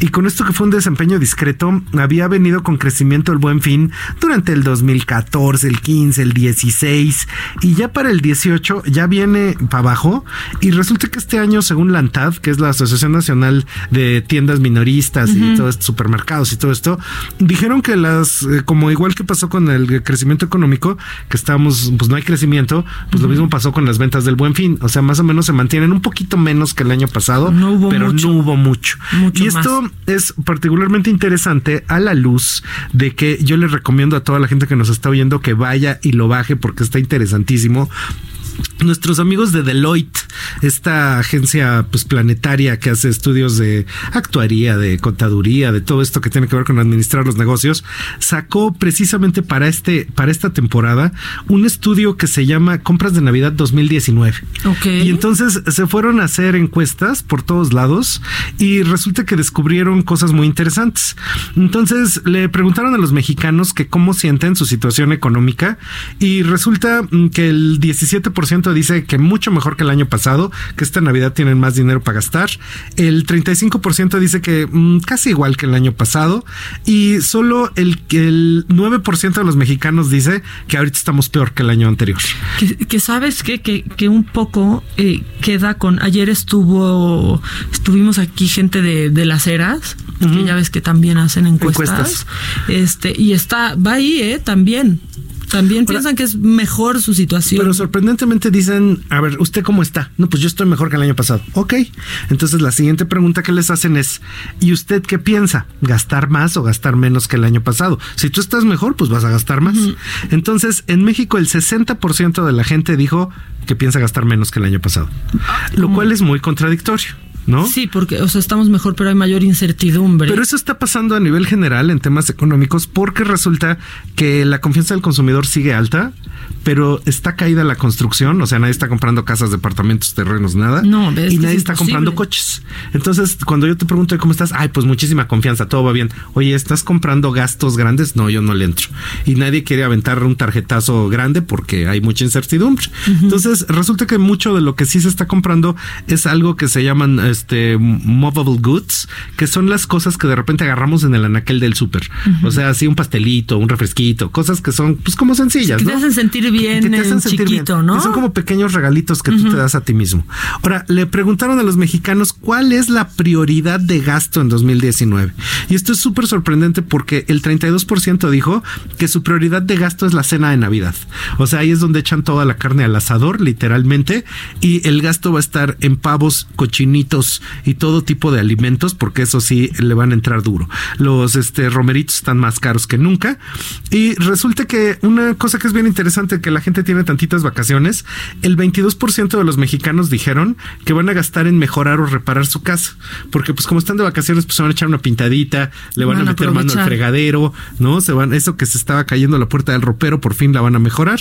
Y con esto que fue un desempeño discreto, había venido con crecimiento el buen fin durante el 2014, el 15, el 16 y ya para el 18 ya viene para abajo y resulta que este año según la ANTAD, que es la Asociación Nacional de Tiendas Minoristas y
Ujú.
todo esto, supermercados y todo esto, dijeron que las, eh, como igual que pasó con el crecimiento económico, que estábamos, pues no hay crecimiento, pues lo mismo pasó con las ventas del buen fin, o sea, más o menos se mantienen un poquito menos que el año pasado, pero
mucho.
no hubo mucho.
Mucho
y esto es particularmente interesante a la luz de que yo les recomiendo a toda la gente que nos está oyendo que vaya y lo baje porque está interesantísimo. Nuestros amigos de Deloitte, esta agencia pues planetaria que hace estudios de actuaría, de contaduría, de todo esto que tiene que ver con administrar los negocios, sacó precisamente para este para esta temporada un estudio que se llama Compras de Navidad 2019.
Ok.
Y entonces se fueron a hacer encuestas por todos lados y resulta que descubrieron cosas muy interesantes. Entonces le preguntaron a los mexicanos que cómo sienten su situación económica y resulta mm, que el 17% dice que mucho mejor que el año pasado, que esta Navidad tienen más dinero para gastar. El 35% dice que mm, casi igual que el año pasado y solo el, el 9% de los mexicanos dice que ahorita estamos peor que el año anterior.
Que, que sabes que, que un poco eh, queda con. Ayer estuvo. Estuvimos aquí gente de, de las eras, que ya ves que también hacen encuestas.
Encuestas.
Este, y está, va ahí, eh, también. También piensan que es mejor su situación.
Pero sorprendentemente dicen, a ver, ¿usted cómo está? No, pues yo estoy mejor que el año pasado. Ok. Entonces la siguiente pregunta que les hacen es, ¿y usted qué piensa? ¿Gastar más o gastar menos que el año pasado? Si tú estás mejor, pues vas a gastar más. Entonces, en México el 60% de la gente dijo que piensa gastar menos que el año pasado. Lo cual es muy contradictorio. ¿No?
Sí, porque, o sea, estamos mejor, pero hay mayor incertidumbre.
Pero eso está pasando a nivel general en temas económicos porque resulta que la confianza del consumidor sigue alta, pero está caída la construcción, o sea, nadie está comprando casas, departamentos, terrenos, nada.
No, ves
y nadie
es
está
imposible.
comprando coches. Entonces, cuando yo te pregunto cómo estás, ay, pues muchísima confianza, todo va bien. Oye, ¿estás comprando gastos grandes? No, yo no le entro. Y nadie quiere aventar un tarjetazo grande porque hay mucha incertidumbre. Entonces, resulta que mucho de lo que sí se está comprando es algo que se llaman este movable goods, que son las cosas que de repente agarramos en el anaquel del súper. O sea, así un pastelito, un refresquito, cosas que son pues como sencillas,
que
¿no?
te hacen sentir bien
que te hacen
en
sentir
chiquito,
bien,
¿no?
que son como pequeños regalitos que tú te das a ti mismo. Ahora, le preguntaron a los mexicanos cuál es la prioridad de gasto en 2019. Y esto es súper sorprendente porque el 32% dijo que su prioridad de gasto es la cena de Navidad. O sea, ahí es donde echan toda la carne al asador, literalmente, y el gasto va a estar en pavos, cochinitos y todo tipo de alimentos, porque eso sí le van a entrar duro. Los este, romeritos están más caros que nunca. Y resulta que una cosa que es bien interesante, que la gente tiene tantitas vacaciones, el 22% de los mexicanos dijeron que van a gastar en mejorar o reparar su casa, porque pues como están de vacaciones, pues se van a echar una pintadita, le van,
Van
a meter mano al fregadero, ¿no? Se van, eso que se estaba cayendo la puerta del ropero, por fin la van a mejorar.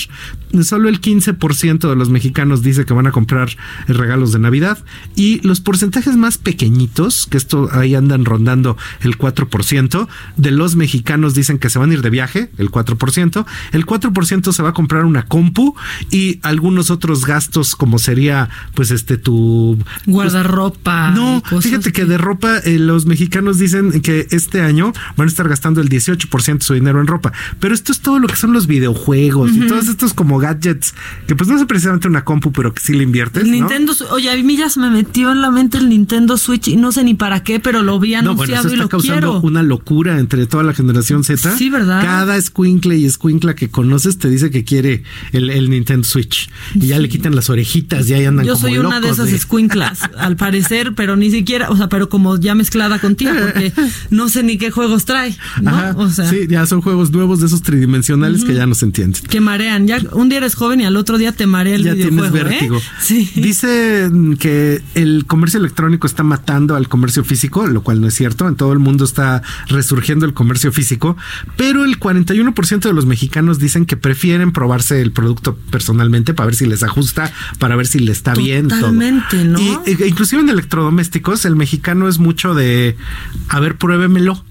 Solo el 15% de los mexicanos dice que van a comprar regalos de Navidad y los porcentajes más pequeñitos, que esto ahí andan rondando el 4%, de los mexicanos dicen que se van a ir de viaje, el 4%, el 4% se va a comprar una compu y algunos otros gastos como sería pues este tu
Guardarropa.
no,
cosas
fíjate que de ropa eh, los mexicanos dicen que este año van a estar gastando el 18% de su dinero en ropa, pero esto es todo lo que son los videojuegos y todos estos como gadgets que pues no es precisamente una compu, pero que sí le inviertes,
El
¿no?
Nintendo, oye, a mí ya se me metió en la mente el Nintendo Switch y no sé ni para qué, pero lo vi
No, bueno,
anunciado
eso
y
está
lo
causando
quiero.
una locura entre toda la generación Z.
Sí, ¿verdad?
Cada escuincle y escuincla que conoces te dice que quiere el, el Nintendo Switch. Y ya le quitan las orejitas, ya ahí andan
Yo
como
soy una de esas escuinclas, al parecer, pero ni siquiera, o sea, pero como ya mezclada contigo, porque no sé ni qué juegos trae, ¿no?
Ajá,
o sea,
sí, ya son juegos nuevos de esos tridimensionales que ya no se entienden.
que marean. Ya un día eres joven y al otro día te marea el
ya
videojuego.
tienes
¿eh?
vértigo.
Sí.
Dicen que el comercio electrónico está matando al comercio físico, lo cual no es cierto. En todo el mundo está resurgiendo el comercio físico, pero el 41% de los mexicanos dicen que prefieren probarse el producto personalmente para ver si les ajusta, para ver si le está bien. todo.
Totalmente, ¿no?
Y e- inclusive en electrodomésticos, el mexicano es mucho de, a ver, pruébemelo.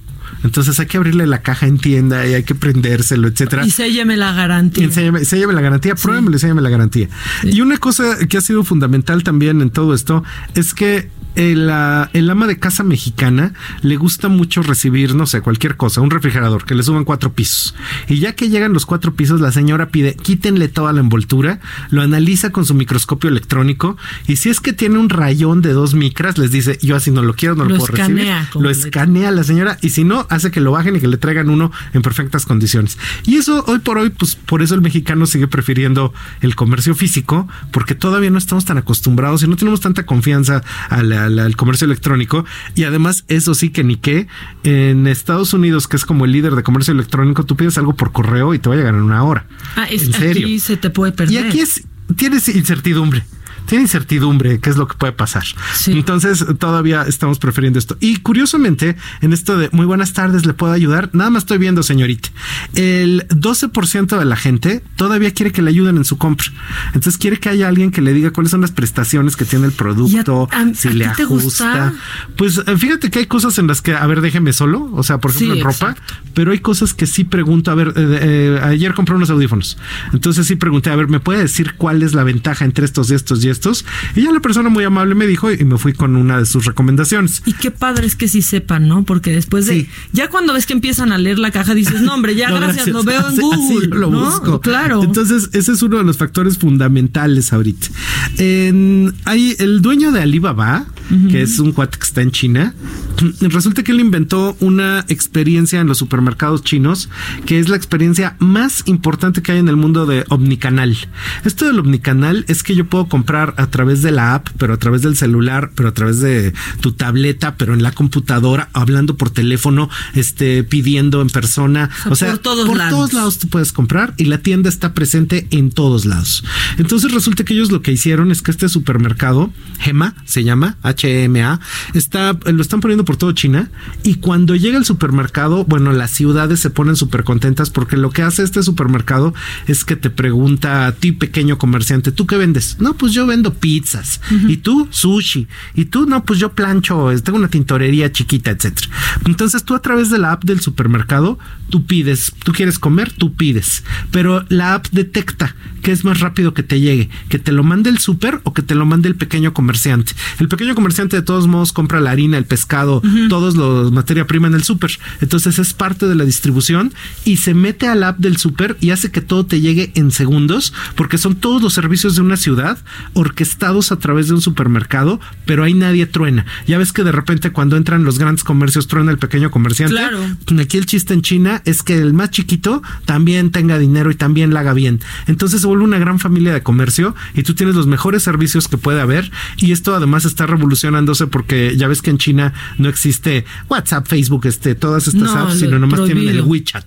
Entonces hay que abrirle la caja en tienda y hay que prendérselo, etcétera.
Y sélleme la garantía.
Enséñame, séllame la garantía, pruébamelo, séllame la garantía. Y una cosa que ha sido fundamental también en todo esto es que el, ah, el ama de casa mexicana le gusta mucho recibir, no sé, cualquier cosa, un refrigerador, que le suban cuatro pisos. Y ya que llegan los cuatro pisos, la señora pide, quítenle toda la envoltura, lo analiza con su microscopio electrónico y si es que tiene un rayón de dos micras, les dice, yo así no lo quiero, no lo,
Lo
puedo recibir. Lo escanea la señora y si no, hace que lo bajen y que le traigan uno en perfectas condiciones. Y eso hoy por hoy, pues por eso el mexicano sigue prefiriendo el comercio físico, porque todavía no estamos tan acostumbrados y no tenemos tanta confianza al, al- al comercio electrónico. Y además, eso sí que ni qué, en Estados Unidos, que es como el líder de comercio electrónico, tú pides algo por correo y te va a llegar en una hora.
Ah, es,
en serio.
aquí se te puede
Y
perder.
aquí es, tienes incertidumbre. Tiene incertidumbre, qué es lo que puede pasar. Entonces, todavía estamos prefiriendo esto. Y curiosamente, en esto de muy buenas tardes, ¿le puedo ayudar? Nada más estoy viendo, señorita. El 12% de la gente todavía quiere que le ayuden en su compra. Entonces, quiere que haya alguien que le diga cuáles son las prestaciones que tiene el producto, si le
te
ajusta.
gusta?
Pues eh, fíjate que hay cosas en las que, a ver, déjeme solo. O sea, por
Sí,
ejemplo, en ropa. Pero hay cosas que sí pregunto. A ver, eh, eh, ayer compré unos audífonos. Entonces sí pregunté, a ver, ¿me puede decir cuál es la ventaja entre estos y estos y estos? Y ya la persona muy amable me dijo y me fui con una de sus recomendaciones.
Y qué padre es que sí sepan, ¿no? Porque después de. Ya cuando ves que empiezan a leer la caja dices, no, hombre, ya
No,
gracias, lo veo en Google.
yo lo
¿no?
busco.
Claro.
Entonces, ese es uno de los factores fundamentales ahorita. En- hay el dueño de Alibaba, que es un cuate que está en China, resulta que él inventó una experiencia en los supermercados chinos, que es la experiencia más importante que hay en el mundo de omnicanal. Esto del omnicanal es que yo puedo comprar a través de la app, pero a través del celular, pero a través de tu tableta, pero en la computadora, hablando por teléfono, este, pidiendo en persona. O sea,
por todos
por
lados.
todos lados tú puedes comprar y la tienda está presente en todos lados. Entonces resulta que ellos lo que hicieron es que este supermercado, Gema, se llama H-M-A, está, lo están poniendo por todo China y cuando llega el supermercado, bueno, las ciudades se ponen súper contentas porque lo que hace este supermercado es que te pregunta a ti, pequeño comerciante, ¿tú qué vendes? No, pues yo vendo pizzas. ¿Y tú? Sushi. ¿Y tú? No, pues yo plancho, eh, tengo una tintorería chiquita, etcétera. Entonces tú a través de la app del supermercado, tú pides, tú quieres comer, tú pides. Pero la app detecta que es más rápido que te llegue, que te lo mande el súper o que te lo mande el pequeño comerciante. El pequeño comerciante de todos modos compra la harina, el pescado, todos los materia prima en el súper. Entonces es parte de la distribución y se mete al app del súper y hace que todo te llegue en segundos porque son todos los servicios de una ciudad orquestados a través de un supermercado, pero ahí nadie truena. Ya ves que de repente cuando entran los grandes comercios truena el pequeño comerciante.
Claro.
Aquí el chiste en China es que el más chiquito también tenga dinero y también la haga bien. Entonces se vuelve una gran familia de comercio y tú tienes los mejores servicios que puede haber y esto además está porque ya ves que en China no existe WhatsApp, Facebook, este, todas estas
No,
apps, sino nomás tienen el. WeChat.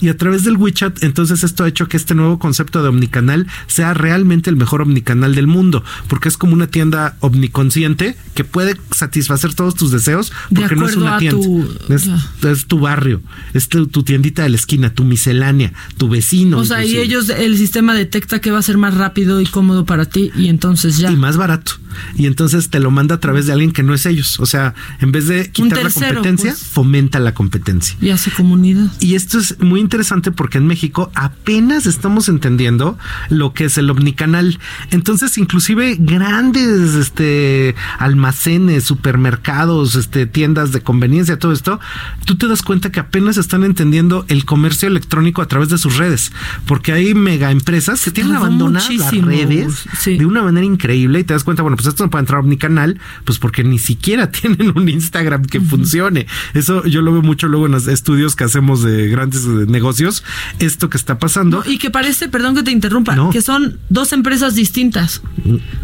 Y a través del WeChat, entonces esto ha hecho que este nuevo concepto de omnicanal sea realmente el mejor omnicanal del mundo, porque es como una tienda omniconsciente que puede satisfacer todos tus deseos,
De
porque no es una tienda,
tu-
es, es tu barrio, es tu, tu tiendita de la esquina, tu miscelánea, tu vecino.
o sea, y ellos, el sistema detecta que va a ser más rápido y cómodo para ti y entonces ya.
y más barato. Y entonces te lo manda a través de alguien que no es ellos. O sea, en vez de quitar la competencia,
pues.
fomenta la competencia.
Y hace comunidad.
Y esto es muy interesante porque en México apenas estamos entendiendo lo que es el omnicanal. Entonces, inclusive grandes este almacenes, supermercados, este tiendas de conveniencia, todo esto, tú te das cuenta que apenas están entendiendo el comercio electrónico a través de sus redes, porque hay mega empresas que tienen abandonadas las redes de una manera increíble y te das cuenta, bueno, pues esto no puede entrar a omnicanal Pues porque ni siquiera tienen un Instagram que funcione. Eso yo lo veo mucho luego en los estudios que hacemos de grandes eh, negocios. Esto que está pasando.
No, y que parece, perdón que te interrumpa, que son dos empresas distintas.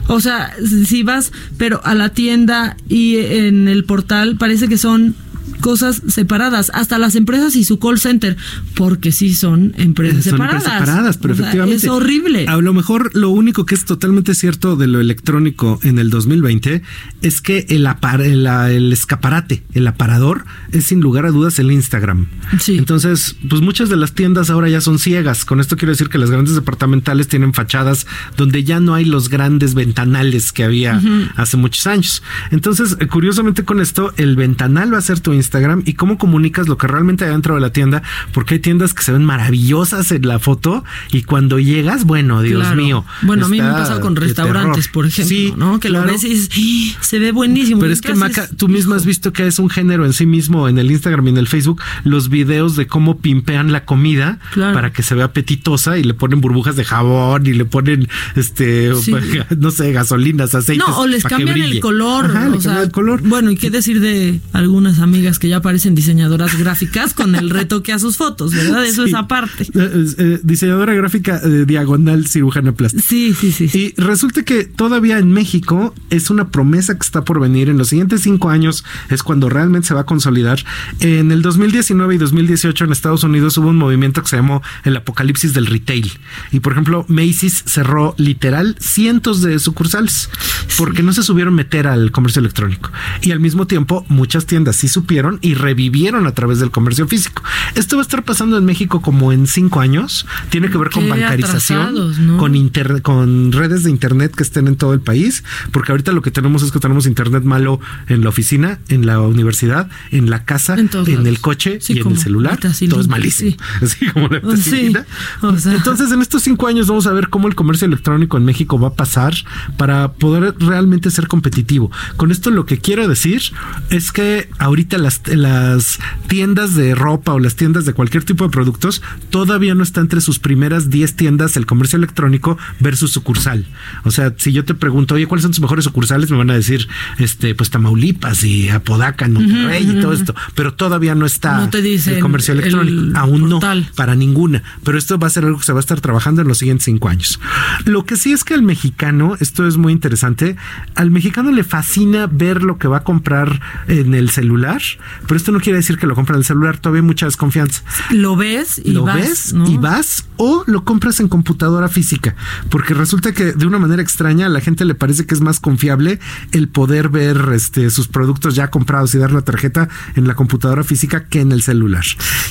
O sea, si vas, pero a la tienda y en el portal parece que son cosas separadas, hasta las empresas y su call center, porque sí son empresas
Son
separadas.
empresas separadas, pero
O sea,
efectivamente.
Es horrible.
A lo mejor lo único que es totalmente cierto de lo electrónico en el 2020 es que el, apar- el, el escaparate, el aparador, es sin lugar a dudas el Instagram. Entonces, pues muchas de las tiendas ahora ya son ciegas. Con esto quiero decir que las grandes departamentales tienen fachadas donde ya no hay los grandes ventanales que había hace muchos años. Entonces, eh, curiosamente con esto, el ventanal va a ser tu Instagram y cómo comunicas lo que realmente hay dentro de la tienda, porque hay tiendas que se ven maravillosas en la foto y cuando llegas, bueno, Dios
Claro.
mío.
Bueno, a mí me ha pasado con restaurantes, por ejemplo,
Sí,
¿no? Que lo
claro.
ves y dices, "Ih, se ve buenísimo.
Pero es que Maca, tú mismo has visto que es un género en sí mismo en el Instagram y en el Facebook, los videos de cómo pimpean la comida para que se vea apetitosa y le ponen burbujas de jabón y le ponen este
Sí.
no sé, gasolinas, aceites.
No, o les
pa' que
cambian el
brille.
color.
Ajá, le
o sea,
cambian el color.
Bueno, y qué decir de algunas amigas que ya parecen diseñadoras gráficas con el retoque a sus fotos, ¿verdad? Eso
Sí.
es aparte.
Eh, eh, eh, diseñadora gráfica eh, diagonal cirujana plástica.
Sí, sí, sí.
Y resulta que todavía en México es una promesa que está por venir. En los siguientes cinco años es cuando realmente se va a consolidar. En el 2019 y 2018 en Estados Unidos hubo un movimiento que se llamó el apocalipsis del retail. Y por ejemplo, Macy's cerró literal cientos de sucursales porque no se subieron meter al comercio electrónico. Y al mismo tiempo, muchas tiendas sí supieron y revivieron a través del comercio físico. Esto va a estar pasando en México como en cinco años. Tiene que ver con bancarización,
¿no?
con internet, con redes de internet que estén en todo el país, porque ahorita lo que tenemos es que tenemos internet malo en la oficina, en la universidad, en la casa, en, el coche
Sí,
y en el celular. Todo es malísimo. Así como la
Sí,
vitacilina. Entonces, en estos cinco años vamos a ver cómo el comercio electrónico en México va a pasar para poder realmente ser competitivo. Con esto lo que quiero decir es que ahorita las, las tiendas de ropa o las tiendas de cualquier tipo de productos todavía no está entre sus primeras 10 tiendas el comercio electrónico versus sucursal. O sea, si yo te pregunto, oye, ¿cuáles son tus mejores sucursales? Me van a decir, este, pues Tamaulipas y Apodaca en Monterrey y todo esto. Pero todavía no está
No te
el comercio
el
electrónico. Aún no, para ninguna. Pero esto va a ser algo que se va a estar trabajando en los siguientes cinco años. Lo que sí es que al mexicano, esto es muy interesante, al mexicano le fascina ver lo que va a comprar en el celular, pero esto no quiere decir que lo compra en el celular, todavía hay mucha desconfianza.
Lo ves y
lo
vas,
ves
¿no?
y vas o lo compras en computadora física, porque resulta que de una manera extraña a la gente le parece que es más confiable el poder ver este sus productos ya comprados y dar la tarjeta en la computadora física que en el celular.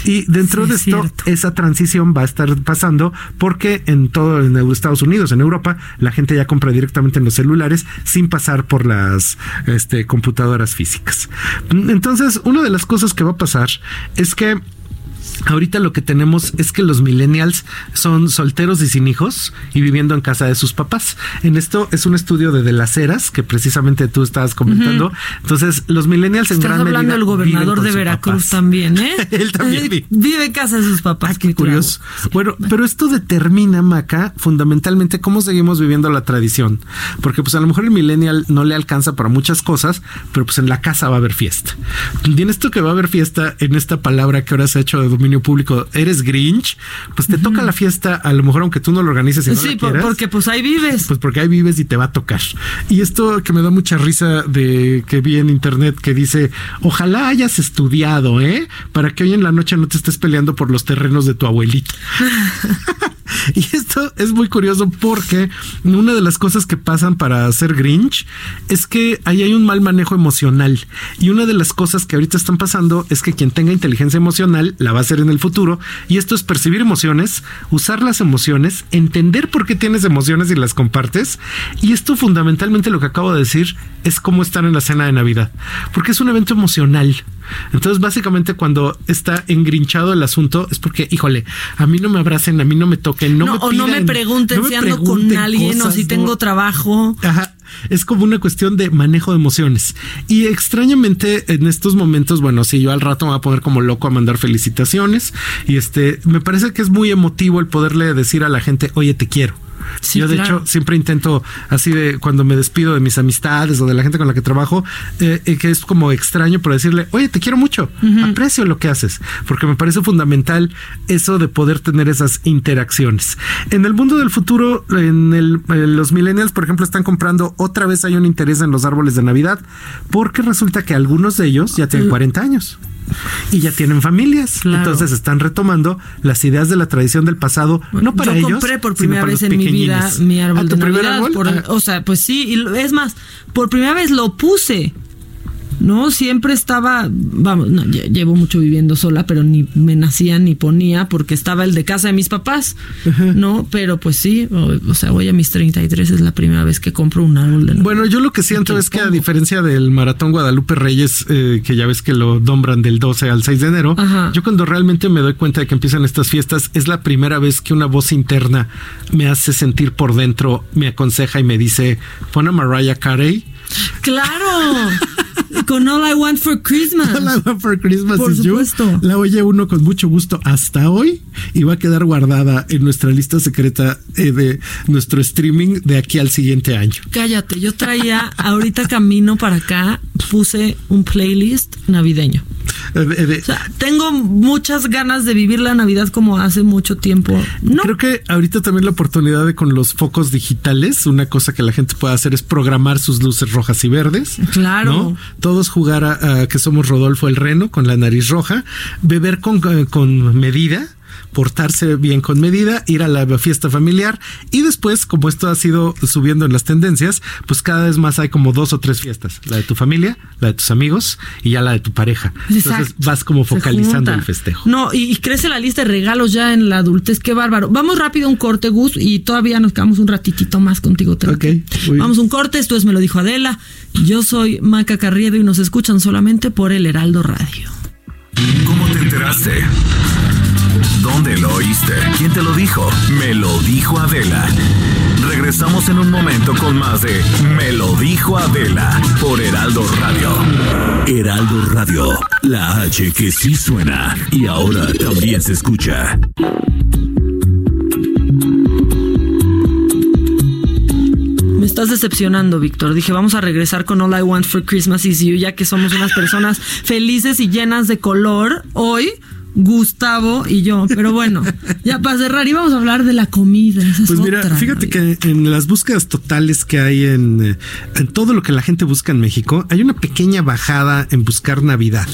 Y dentro de esto esa transición va a estar pasando porque en todo en Estados Unidos, en Europa, la gente ya compra directamente en los celulares sin pasar por las este, computadoras físicas. Entonces, una de las cosas que va a pasar es que Ahorita lo que tenemos es que los millennials son solteros y sin hijos y viviendo en casa de sus papás. En esto es un estudio de De las Heras que precisamente tú estabas comentando. Entonces, los millennials en
Estás
gran
hablando
medida viven
gobernador de Veracruz
papás.
también, ¿eh?
Él también vive.
vive en casa de sus papás. qué
Curioso. Bueno, pero esto determina, Maca, fundamentalmente cómo seguimos viviendo la tradición. Porque pues a lo mejor el millennial no le alcanza para muchas cosas, pero pues en la casa va a haber fiesta. Y en esto que va a haber fiesta, en esta palabra que ahora se ha hecho de dominio público, eres Grinch, pues te toca la fiesta, a lo mejor aunque tú no lo organices y no
sí,
la
por-
quieras.
porque pues ahí vives.
Pues porque ahí vives y te va a tocar. Y esto que me da mucha risa de que vi en internet que dice, ojalá hayas estudiado, ¿eh? Para que hoy en la noche no te estés peleando por los terrenos de tu abuelita. Y esto es muy curioso porque una de las cosas que pasan para ser Grinch es que ahí hay un mal manejo emocional. Y una de las cosas que ahorita están pasando es que quien tenga inteligencia emocional la va a hacer en el futuro. Y esto es percibir emociones, usar las emociones, entender por qué tienes emociones y las compartes. Y esto fundamentalmente lo que acabo de decir es cómo estar en la cena de Navidad. Porque es un evento emocional. Entonces, básicamente, cuando está engrinchado el asunto, es porque, híjole, a mí no me abracen, a mí no me toquen, no,
No,
me
o no me pregunten
no me
si ando con
pregunten
alguien o si tengo
no.
trabajo.
Ajá. Es como una cuestión de manejo de emociones. Y extrañamente en estos momentos, bueno, sí, yo al rato me voy a poner como loco a mandar felicitaciones. Y este, me parece que es muy emotivo el poderle decir a la gente, oye, te quiero. Yo de
claro.
hecho siempre intento así de cuando me despido de mis amistades o de la gente con la que trabajo, eh, eh, que es como extraño, pero decirle, oye, te quiero mucho, aprecio lo que haces, porque me parece fundamental eso de poder tener esas interacciones. En el mundo del futuro, en, el, en los millennials, por ejemplo, están comprando otra vez hay un interés en los árboles de Navidad, porque resulta que algunos de ellos ya tienen 40 años y ya tienen familias. Entonces están retomando las ideas de la tradición del pasado, no para
Yo
ellos.
compré por primera
para
vez
los
en mi vida mi árbol
¿Ah,
de Navidad.
árbol?
por-
Ah.
O sea, pues sí, y es más, por primera vez lo puse. No, siempre estaba, vamos, no, lle- llevo mucho viviendo sola, pero ni me nacía ni ponía porque estaba el de casa de mis papás, ¿no? Pero pues sí, o, o sea, voy a mis 33, es la primera vez que compro un árbol de.
Bueno, yo lo que siento es que a diferencia del Maratón Guadalupe Reyes, eh, que ya ves que lo nombran del 12 al 6 de enero, yo cuando realmente me doy cuenta de que empiezan estas fiestas, es la primera vez que una voz interna me hace sentir por dentro, me aconseja y me dice, pon a Mariah Carey.
¡Claro! Con All I Want for Christmas.
All I Want for Christmas
Por
is You.
supuesto.
La oye uno con mucho gusto hasta hoy y va a quedar guardada en nuestra lista secreta eh, de nuestro streaming de aquí al siguiente año.
Cállate, yo traía ahorita camino para acá, puse un playlist navideño.
Eh, eh, de-
O sea, tengo muchas ganas de vivir la Navidad como hace mucho tiempo. No,
Creo que ahorita también la oportunidad de con los focos digitales, una cosa que la gente puede hacer es programar sus luces rojas y verdes.
Claro.
¿no? Todos jugar a, a que somos Rodolfo el Reno con la nariz roja, beber con, con medida portarse bien con medida, ir a la fiesta familiar y después, como esto ha sido subiendo en las tendencias, pues cada vez más hay como dos o tres fiestas, la de tu familia, la de tus amigos y ya la de tu pareja. Entonces vas como focalizando el festejo.
No, y, y crece la lista de regalos ya en la adultez, qué bárbaro. Vamos rápido a un corte, Gus, y todavía nos quedamos un ratitito más contigo.
bien.
Vamos a un corte, esto es Me lo dijo Adela. Yo soy Maca Carriedo y nos escuchan solamente por el Heraldo Radio.
¿Cómo te enteraste? ¿Dónde lo oíste? ¿Quién te lo dijo? Me lo dijo Adela. Regresamos en un momento con más de Me lo dijo Adela por Heraldo Radio. Heraldo Radio, la H que sí suena y ahora también se escucha.
Me estás decepcionando, Víctor. Dije, vamos a regresar con All I Want for Christmas is You, ya que somos unas personas felices y llenas de color. Hoy, Gustavo y yo. Pero bueno, ya para cerrar, íbamos a hablar de la comida. Esa es
Pues mira,
otra.
fíjate que en las búsquedas totales que hay en, eh, en todo lo que la gente busca en México, hay una pequeña bajada en buscar Navidad.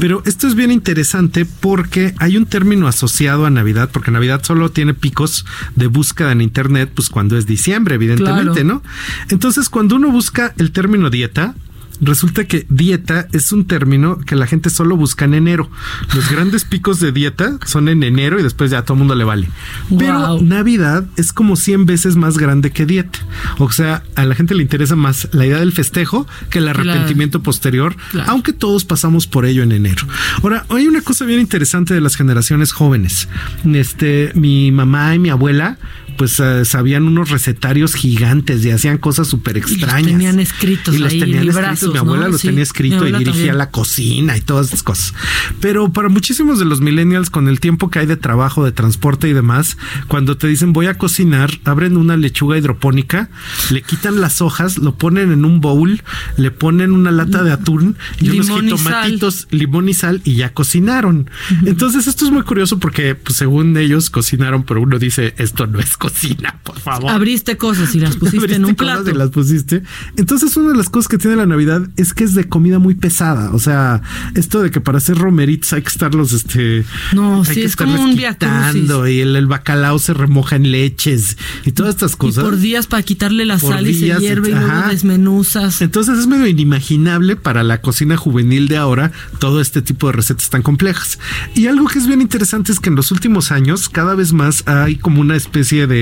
Pero esto es bien interesante porque hay un término asociado a Navidad, porque Navidad solo tiene picos de búsqueda en Internet, pues cuando es diciembre, evidentemente,
Claro.
¿no? Entonces, cuando uno busca el término dieta, Resulta que dieta es un término que la gente solo busca en enero. Los grandes picos de dieta son en enero y después ya a todo mundo le vale. Pero Navidad es como 100 veces más grande que dieta. O sea, a la gente le interesa más la idea del festejo que el arrepentimiento posterior, aunque todos pasamos por ello en enero. Ahora, hay una cosa bien interesante de las generaciones jóvenes. Este, mi mamá y mi abuela pues eh, sabían unos recetarios gigantes y hacían cosas súper extrañas.
tenían escritos
y los
ahí,
tenían
librazos,
escritos. Mi abuela
¿no?
los
Sí,
tenía escrito y dirigía
también.
la cocina y todas esas cosas. Pero para muchísimos de los millennials, con el tiempo que hay de trabajo, de transporte y demás, cuando te dicen voy a cocinar, abren una lechuga hidropónica, le quitan las hojas, lo ponen en un bowl, le ponen una lata de atún y unos
Limón y sal.
jitomatitos, limón y sal y ya cocinaron. Entonces esto es muy curioso porque pues, según ellos cocinaron, pero uno dice esto no es cocina, por favor.
Abriste cosas y las pusiste en un
cosas
plato.
y las pusiste. Entonces, una de las cosas que tiene la Navidad es que es de comida muy pesada. O sea, esto de que para hacer romeritos hay que estarlos, este.
No,
hay
sí,
que
es como un
quitando, y el, el bacalao se remoja en leches y todas estas
Y
cosas.
por días para quitarle la
Por
sal y se hierve y luego desmenuzas.
Entonces es medio inimaginable para la cocina juvenil de ahora todo este tipo de recetas tan complejas. Y algo que es bien interesante es que en los últimos años cada vez más hay como una especie de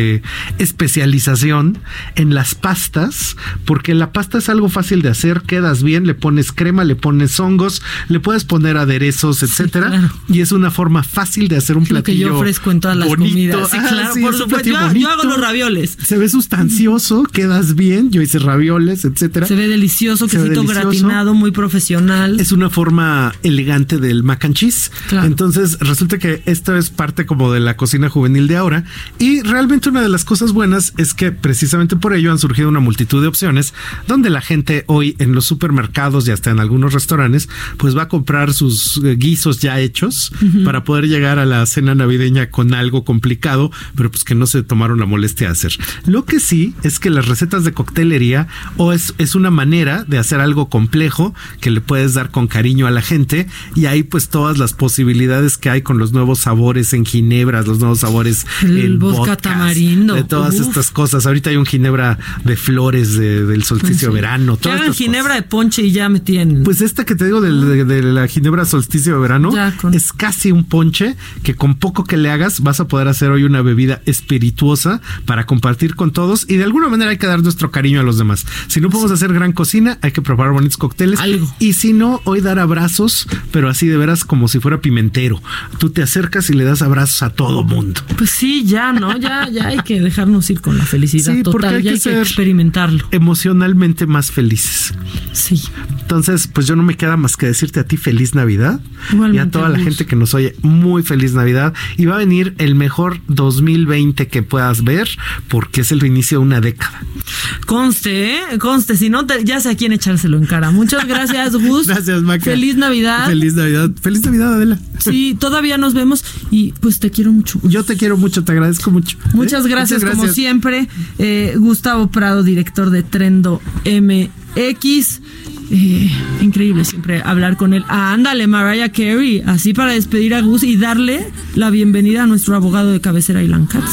especialización en las pastas, porque la pasta es algo fácil de hacer, quedas bien, le pones crema, le pones hongos, le puedes poner aderezos, etcétera, y es una forma fácil de hacer un
que
platillo
yo ofrezco en todas las
bonito.
comidas. Sí,
Ah,
claro,
sí,
por supuesto. Yo, yo hago los ravioles.
Se ve sustancioso, quedas bien. Yo hice ravioles, etcétera.
Se ve delicioso,
Se ve
quesito
delicioso.
gratinado, muy profesional.
Es una forma elegante del mac and cheese.
Claro.
Entonces resulta que esto es parte como de la cocina juvenil de ahora y realmente una de las cosas buenas es que precisamente por ello han surgido una multitud de opciones donde la gente hoy en los supermercados y hasta en algunos restaurantes pues va a comprar sus eh, guisos ya hechos para poder llegar a la cena navideña con algo complicado, pero pues que no se tomaron la molestia de hacer. Lo que sí es que las recetas de coctelería o es, es una manera de hacer algo complejo que le puedes dar con cariño a la gente y ahí pues todas las posibilidades que hay con los nuevos sabores en ginebras, los nuevos sabores
El
en
vodka
vodkas,
tamarindo.
de todas
Uf.
estas cosas. Ahorita hay un ginebra de flores de- del solsticio
Sí.
verano.
Que hagan ginebra de ponche y ya me tienen.
pues esta que te digo del- de, de la ginebra solsticio de verano es casi un ponche que con poco que le hagas vas a poder hacer hoy una bebida espirituosa para compartir con todos y de alguna manera hay que dar nuestro cariño a los demás. Si no podemos hacer gran cocina, hay que preparar bonitos cócteles. Y si no, hoy dar abrazos, pero así de veras como si fuera pimentero. Tú te acercas y le das abrazos a todo mundo.
Pues sí, ya, ¿no? Ya, ya hay que dejarnos ir con la felicidad
Sí,
total.
hay que
hay que
ser
experimentarlo.
Emocionalmente más felices.
Sí.
Entonces, pues yo no me queda más que decirte a ti feliz Navidad y a
Igualmente,
toda la
Gus.
gente que nos oye muy feliz Navidad y va a venir el mejor 2020 que puedas ver porque es el inicio de una década.
Conste, ¿eh? Conste. Si no, te- ya sé a quién echárselo en cara. Muchas gracias, Gus.
Gracias, Maca.
Feliz Navidad.
Feliz Navidad. Feliz Navidad, Adela.
Sí, todavía nos vemos y pues te quiero mucho.
Yo te quiero mucho, te agradezco mucho.
Muchas gracias, como siempre. Eh, Gustavo Prado, director de Trendo MX. Eh, increíble siempre hablar con él. Ah, ándale, Mariah Carey, así para despedir a Gus y darle la bienvenida a nuestro abogado de cabecera, Ilan Katz.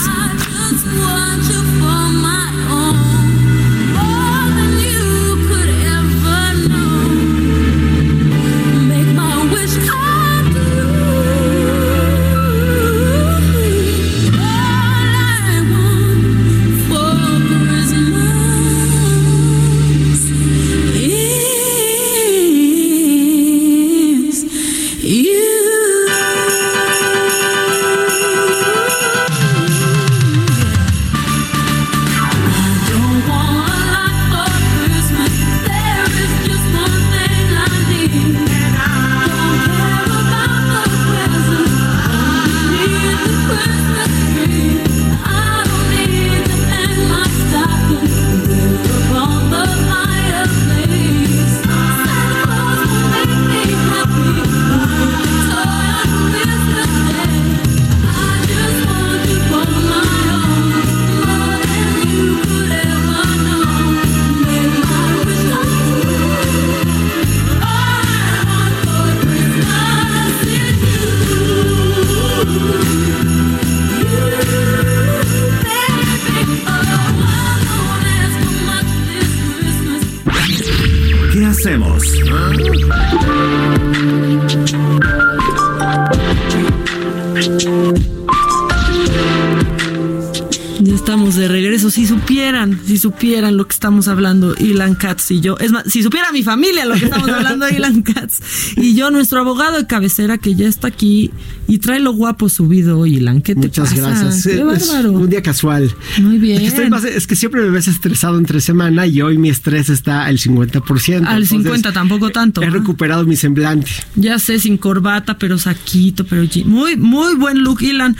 Supieran, lo que estamos hablando, Ilan Katz y yo. Es más, si supiera mi familia lo que estamos hablando, Ilan Katz y yo, nuestro abogado de cabecera que ya está aquí y trae lo guapo subido hoy, Ilan. ¿Qué te
Muchas
pasa?
gracias.
Qué bárbaro.
un día casual.
Muy bien.
Es que, estoy más- es que siempre me ves estresado entre semana y hoy mi estrés está al 50%.
Al
Entonces,
50, tampoco tanto.
He recuperado mi semblante.
Ya sé, sin corbata, pero saquito, pero muy, muy buen look, Ilan.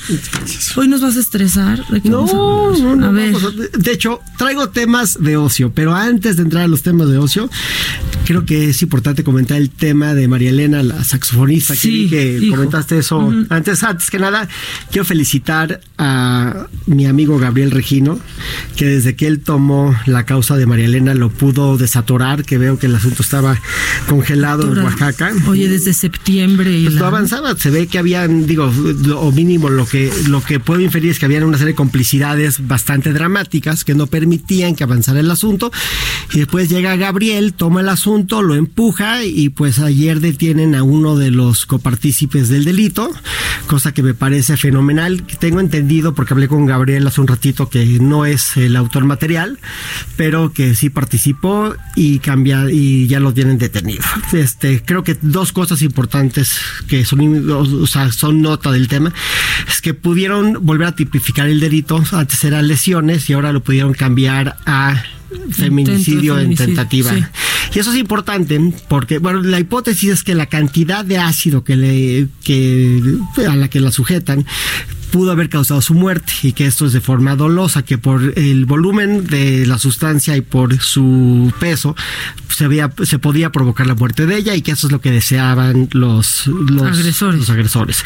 Hoy nos vas a estresar. ¿De qué
No,
vamos a
no, no,
A ver.
vamos a- de hecho, traigo temas de ocio, pero antes de entrar a los temas de ocio, creo que es importante comentar el tema de María Elena, la saxofonista, que
Sí,
que comentaste eso
Ujú.
antes. Antes que nada, quiero felicitar a mi amigo Gabriel Regino, que desde que él tomó la causa de María Elena lo pudo desatorar, que veo que el asunto estaba congelado en. Oaxaca.
Oye, desde septiembre.
Pues
Ilan.
no avanzaba, se ve que habían, digo, lo- o mínimo lo que, lo que puedo inferir es que habían una serie de complicidades bastante dramáticas que no permitían que avanzara el asunto. Y después llega Gabriel, toma el asunto, lo empuja y pues ayer detienen a uno de los copartícipes del delito, cosa que me parece fenomenal. Tengo entendido, porque hablé con Gabriel hace un ratito, que no es el autor material, pero que sí participó y cambia y ya lo tienen detenido. Este, creo que dos cosas importantes que son, o son nota del tema es que pudieron volver a tipificar el delito. Antes era lesiones y ahora lo pudieron cambiar a feminicidio en tentativa.
sí.
Y eso es importante porque, bueno, la hipótesis es que la cantidad de ácido que le, que, a la que la sujetan pudo haber causado su muerte y que esto es de forma dolosa, que por el volumen de la sustancia y por su peso se, había, se podía provocar la muerte de ella y que eso es lo que deseaban los, los
Agresores.
Los agresores.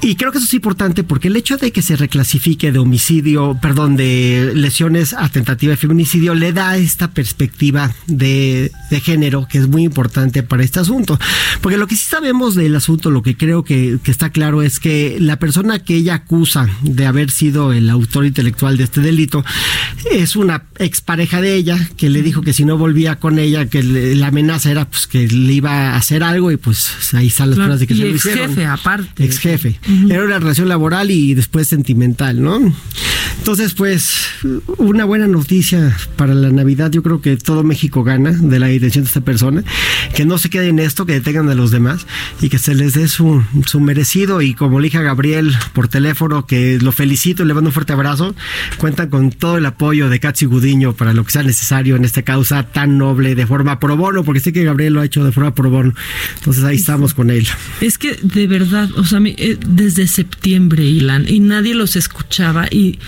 Y creo que eso es importante porque el hecho de que se reclasifique de homicidio, perdón, de lesiones a tentativa de feminicidio, le da esta perspectiva de, de género que es muy importante para este asunto. Porque lo que sí sabemos del asunto, lo que creo que, que está claro es que la persona que ella acusa de haber sido el autor intelectual de este delito es una expareja de ella que le dijo que si no volvía con ella, que le- la amenaza era pues que le iba a hacer algo y pues ahí están las
Claro,
pruebas de que
y
se lo
ex
hicieron.
jefe, aparte.
Ex jefe. Era una relación laboral y después sentimental, ¿no? Entonces, pues, una buena noticia para la Navidad. Yo creo que todo México gana de la detención de esta persona. Que no se quede en esto, que detengan a los demás y que se les dé su, su merecido. Y como le dije a Gabriel por teléfono, que lo felicito y le mando un fuerte abrazo. Cuentan con todo el apoyo de Katsi Gudiño para lo que sea necesario en esta causa tan noble de forma pro bono, porque sé que Gabriel lo ha hecho de forma pro bono. Entonces ahí estamos con él.
Es que de verdad, o sea, mi- eh, desde septiembre, Ilan, y nadie los escuchaba y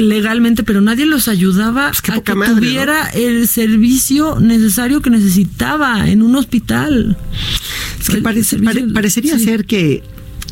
legalmente, pero nadie los ayudaba a que
poca madre,
tuviera el servicio necesario que necesitaba en un hospital.
Es que parece- pare- parecería ser que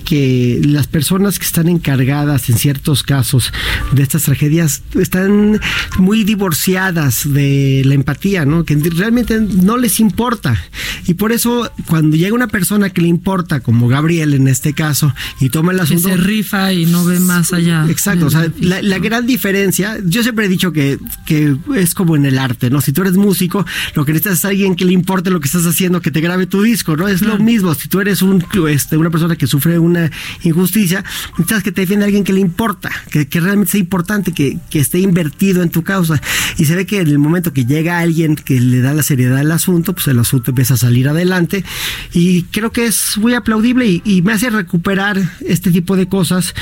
que las personas que están encargadas en ciertos casos de estas tragedias están muy divorciadas de la empatía, ¿no? Que realmente no les importa. Y por eso cuando llega una persona que le importa, como Gabriel en este caso, y toma el
Que
asunto...
se rifa y no ve más allá.
Exacto, o sea, la, la gran diferencia, yo siempre he dicho que, que es como en el arte, ¿no? Si tú eres músico, lo que necesitas es alguien que le importe lo que estás haciendo, que te grabe tu disco, ¿no? Es lo mismo, si tú eres un, este, una persona que sufre una injusticia, necesitas que te defienda alguien que le importa, que, que realmente sea importante, que, que esté invertido en tu causa. Y se ve que en el momento que llega alguien que le da la seriedad al asunto, pues el asunto empieza a salir adelante. Y creo que es muy aplaudible y, y me hace recuperar este tipo de cosas,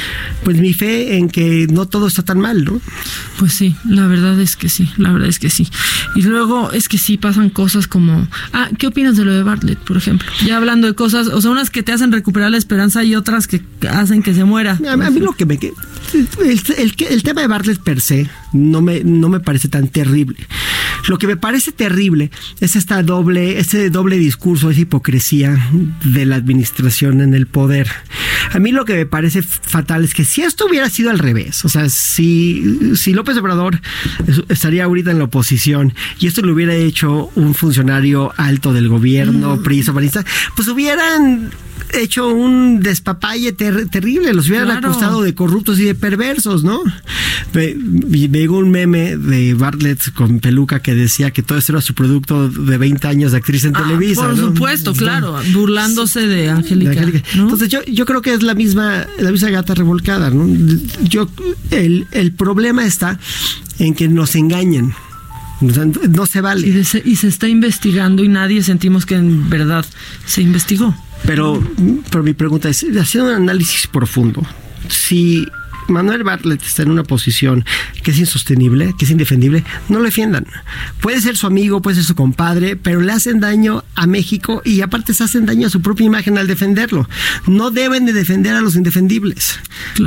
pues mi fe en que no todo está tan mal, ¿no?
Pues sí, la verdad es que sí, la verdad es que sí. Y luego es que sí pasan cosas como, ah, ¿qué opinas de lo de Bartlett, por ejemplo? Ya hablando de cosas, o sea, unas que te hacen recuperar la esperanza y otras que hacen que se muera.
A, a mí lo que me... El, el- el tema de Bartlett per se no me, no me parece tan terrible. Lo que me parece terrible es esta doble, ese doble discurso, esa hipocresía de la administración en el poder. A mí lo que me parece fatal es que si esto hubiera sido al revés, o sea, si, si López Obrador es- estaría ahorita en la oposición y esto lo hubiera hecho un funcionario alto del gobierno, PRI, soberanista, pues hubieran hecho un despapalle ter- terrible, los hubieran
Claro.
acusado de corruptos y de perversos, ¿no? Me, me llegó un meme de Bartlett con peluca que decía que todo esto era su producto de 20 años de actriz en
Ah,
Televisa.
por
¿no?
supuesto,
No.
claro, burlándose de
De
Angélica.
Entonces yo, yo creo que es la misma, la misma gata revolcada, ¿no? Yo, el, el problema está en que nos sea, no se vale.
Y, de y se está investigando y nadie sentimos que en verdad se investigó.
Pero, pero mi pregunta es, haciendo un análisis profundo, si Manuel Bartlett está en una posición que es insostenible, que es indefendible, no lo defiendan. Puede ser su amigo, puede ser su compadre, pero le hacen daño a México y aparte se hacen daño a su propia imagen al defenderlo. No deben de defender a los indefendibles,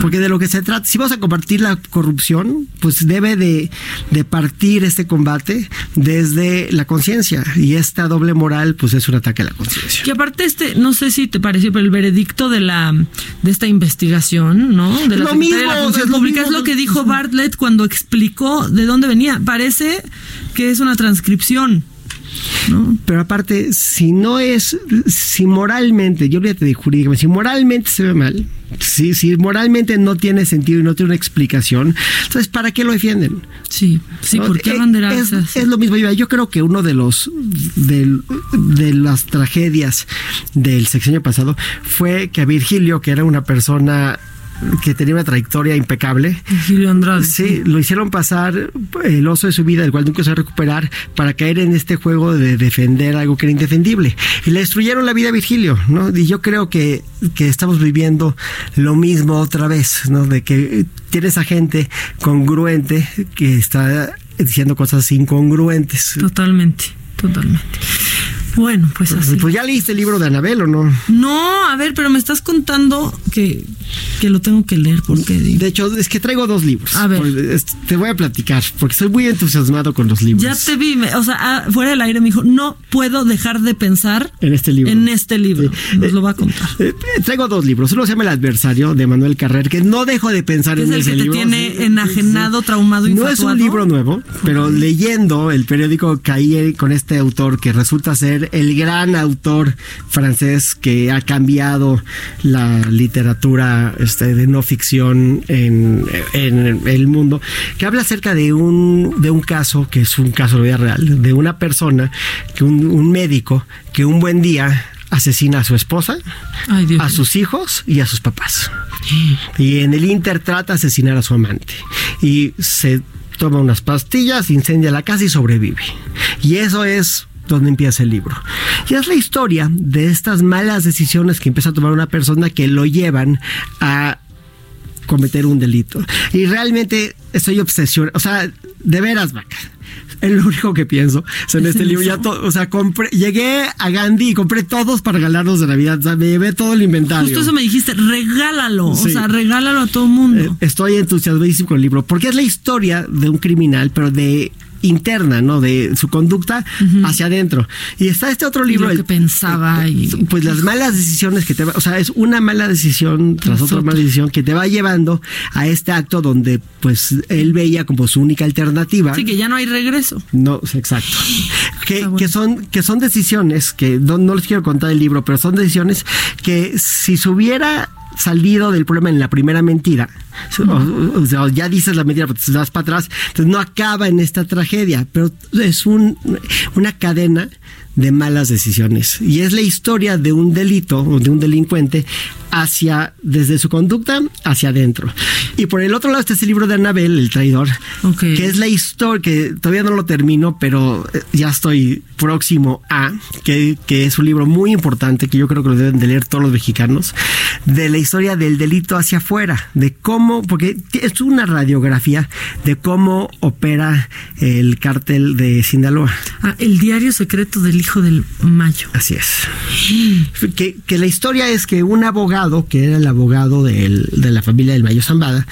porque de lo que se trata, si vamos a combatir la corrupción, pues debe de, de partir este combate desde la conciencia y esta doble moral pues es un ataque a la conciencia.
Y aparte este, no sé si te pareció, pero el veredicto de la de esta investigación, ¿no? De la
Lo mismo,
la Función
es lo
Pública
mismo.
es lo que dijo Bartlett cuando explicó de dónde venía. Parece que es una transcripción.
Pero aparte, si no es, si moralmente, yo olvídate de jurídicamente, si moralmente se ve mal, si, si moralmente no tiene sentido y no tiene una explicación, entonces ¿para qué lo defienden?
Sí, sí,
¿No?
¿por qué
Eh, es, es lo mismo, yo, creo que uno de los del- de, las tragedias del sexenio pasado fue que a Virgilio, que era una persona que tenía una trayectoria impecable.
Virgilio Andrade.
Sí, lo hicieron pasar el oso de su vida, el cual nunca se va a recuperar, para caer en este juego de defender algo que era indefendible. Y le destruyeron la vida a Virgilio, ¿no? Y yo creo que, que estamos viviendo lo mismo otra vez, ¿no? De que tienes a gente congruente que está diciendo cosas incongruentes.
Totalmente, totalmente. Bueno, pues así.
Pues ya leíste el libro de Anabel o no?
No, a ver, pero me estás contando que, que lo tengo que leer. porque
De hecho, es que traigo dos libros.
A ver.
Te voy a platicar, porque estoy muy entusiasmado con los libros.
Ya te vi, me- o sea, ah, fuera del aire me dijo, no puedo dejar de pensar
En este libro.
en este libro. Nos lo va a contar.
Eh, traigo dos libros. Uno se llama El adversario de Manuel Carrer, que no dejo de pensar en
es el
ese
que te
libro.
tiene
Sí,
enajenado, traumado,
No es un libro nuevo, pero leyendo el periódico caí con este autor que resulta ser el gran autor francés que ha cambiado la literatura este, de no ficción en, en el mundo, que habla acerca de un, de un caso, que es un caso de vida real, de una persona, que un, un médico, que un buen día asesina a su esposa, a sus hijos y a sus papás. Y en el Inter trata de asesinar a su amante. Y se toma unas pastillas, incendia la casa y sobrevive. Y eso es donde empieza el libro. Y es la historia de estas malas decisiones que empieza a tomar una persona que lo llevan a cometer un delito. Y realmente estoy obsesionado, o sea, de veras, vaca. Es lo único que pienso. O sea, en este libro ya todo, o sea, compré, llegué a Gandhi y compré todos para regalarlos de Navidad. O sea, me llevé todo el inventario.
Justo eso me dijiste, regálalo,
Sí.
o sea, regálalo a todo el mundo.
Eh, Estoy entusiasmadísimo con el libro, porque es la historia de un criminal, pero de interna, ¿no? De su conducta hacia adentro. Y está este otro
Y
libro.
lo que
el-
pensaba y...
pues las malas decisiones que te va, o sea, es una mala decisión tras otra. mala decisión que te va llevando a este acto donde pues él veía como su única alternativa.
Sí, que ya no hay regreso.
No, exacto. Que, que son, que son decisiones que no, no les quiero contar el libro, pero son decisiones que si se hubiera salido del problema en la primera mentira, o- o ya dices la mentira, pero te das para atrás, entonces no acaba en esta tragedia, pero es un, una cadena de malas decisiones. Y es la historia de un delito o de un delincuente hacia, desde su conducta hacia adentro. Y por el otro lado está este libro de Anabel, El traidor, que es la historia, que todavía no lo termino, pero eh, ya estoy próximo a, que, que es un libro muy importante, que yo creo que lo deben de leer todos los mexicanos, de la historia del delito hacia afuera, de cómo, porque es una radiografía de cómo opera el cártel de Sinaloa.
Ah, el diario secreto del hijo del Mayo.
Así es. Que, que la historia es que un abogado, que era el abogado del- de la familia del Mayo Zambada,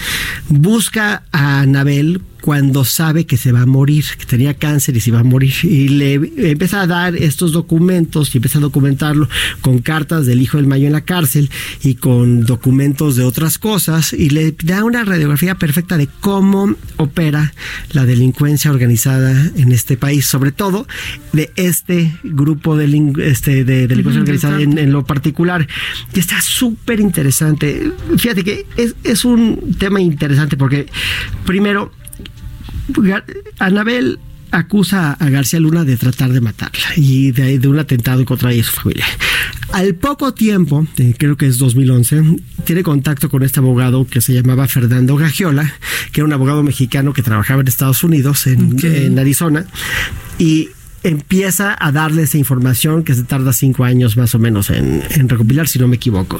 busca a Anabel cuando sabe que se va a morir, que tenía cáncer y se va a morir. Y le empieza a dar estos documentos y empieza a documentarlo con cartas del hijo del Mayo en la cárcel y con documentos de otras cosas y le da una radiografía perfecta de cómo opera la delincuencia organizada en este país, sobre todo de este grupo de, este, de delincuencia
Ujú, del
organizada en, en lo particular. Y está súper interesante. Fíjate que es, es un tema interesante porque, primero, Anabel acusa a García Luna de tratar de matarla y de, de un atentado contra ella y su familia. Al poco tiempo, eh, creo que es 2011, tiene contacto con este abogado que se llamaba Fernando Gagiola, que era un abogado mexicano que trabajaba en Estados Unidos, en, Arizona, y empieza a darle esa información que se tarda cinco años más o menos en, en recopilar, si no me equivoco.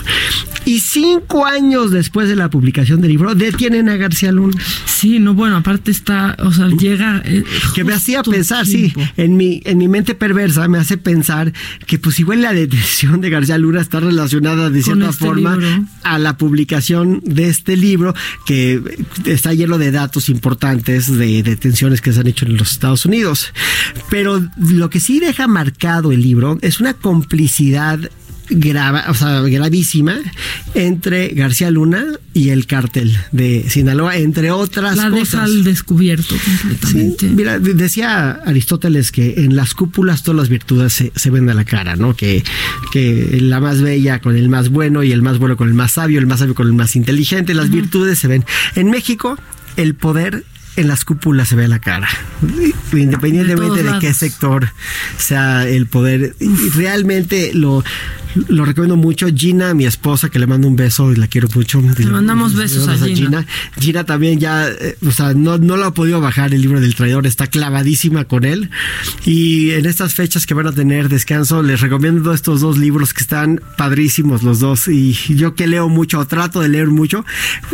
Y cinco años después de la publicación del libro, detienen a García Luna.
Sí, no, bueno, aparte está, o sea, llega... eh,
que me hacía pensar,
tiempo.
sí, en mi, en mi mente perversa me hace pensar que pues igual la detención de García Luna está relacionada de cierta
este
forma
libro.
a la publicación de este libro que está lleno de datos importantes de detenciones que se han hecho en los Estados Unidos. Pero lo que sí deja marcado el libro es una complicidad grava, o sea, gravísima entre García Luna y el cártel de Sinaloa, entre otras
La
cosas.
deja al descubierto completamente.
Sí, mira, de- decía Aristóteles que en las cúpulas todas las virtudes se, se ven a la cara, ¿no? Que, que la más bella con el más bueno y el más bueno con el más sabio, el más sabio con el más inteligente, las virtudes se ven. En México, el poder en las cúpulas se ve la cara, independientemente de, qué sector sea el poder. Y realmente lo, lo recomiendo mucho. Gina, mi esposa, que le mando un beso y la quiero mucho.
Le mandamos besos a Gina.
Gina también ya, eh, o sea, no, no lo ha podido bajar el libro del traidor, está clavadísima con él. Y en estas fechas que van a tener descanso, les recomiendo estos dos libros que están padrísimos los dos. Y yo que leo mucho, o trato de leer mucho,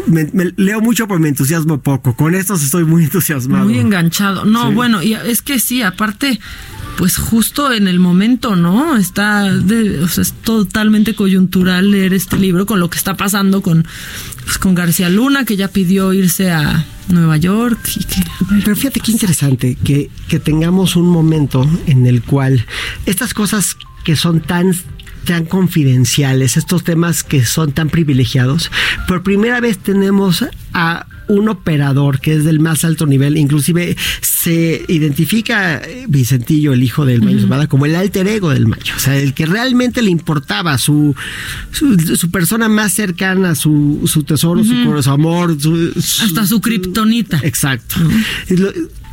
me, me- leo mucho pero me entusiasmo poco. Con estos estoy muy entusiasmado.
Muy enganchado. No,
Sí.
bueno, y es que sí, aparte, pues justo en el momento, ¿no? Está, de, o sea, es totalmente coyuntural leer este libro con lo que está pasando con, pues, con García Luna, que ya pidió irse a Nueva York. Y que,
Pero fíjate qué interesante que, que tengamos un momento en el cual estas cosas que son tan tan confidenciales, estos temas que son tan privilegiados, por primera vez tenemos a un operador que es del más alto nivel, inclusive se identifica eh, Vicentillo, el hijo del Mayo Zambada, como el alter ego del Mayo, o sea, el que realmente le importaba, su, su, su persona más cercana, su, su tesoro, su, su amor, su,
hasta su kriptonita.
Exacto.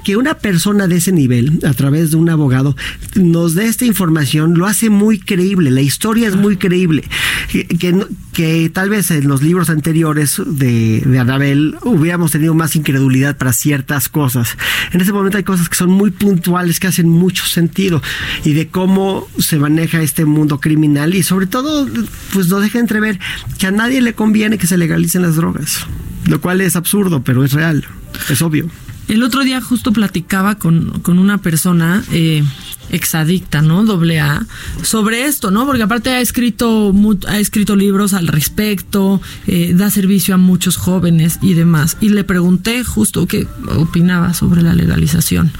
Que una persona de ese nivel, a través de un abogado, nos dé esta información, lo hace muy creíble. La historia es muy creíble. Que, que no- que tal vez en los libros anteriores de, de Anabel hubiéramos tenido más incredulidad para ciertas cosas. En ese momento hay cosas que son muy puntuales, que hacen mucho sentido. Y de cómo se maneja este mundo criminal. Y sobre todo, pues nos deja entrever que a nadie le conviene que se legalicen las drogas. Lo cual es absurdo, pero es real. Es obvio.
El otro día justo platicaba con, con una persona eh, exadicta, ¿no? Doble A, sobre esto, ¿no? Porque aparte ha escrito, ha escrito libros al respecto, eh, da servicio a muchos jóvenes y demás. Y le pregunté justo qué opinaba sobre la legalización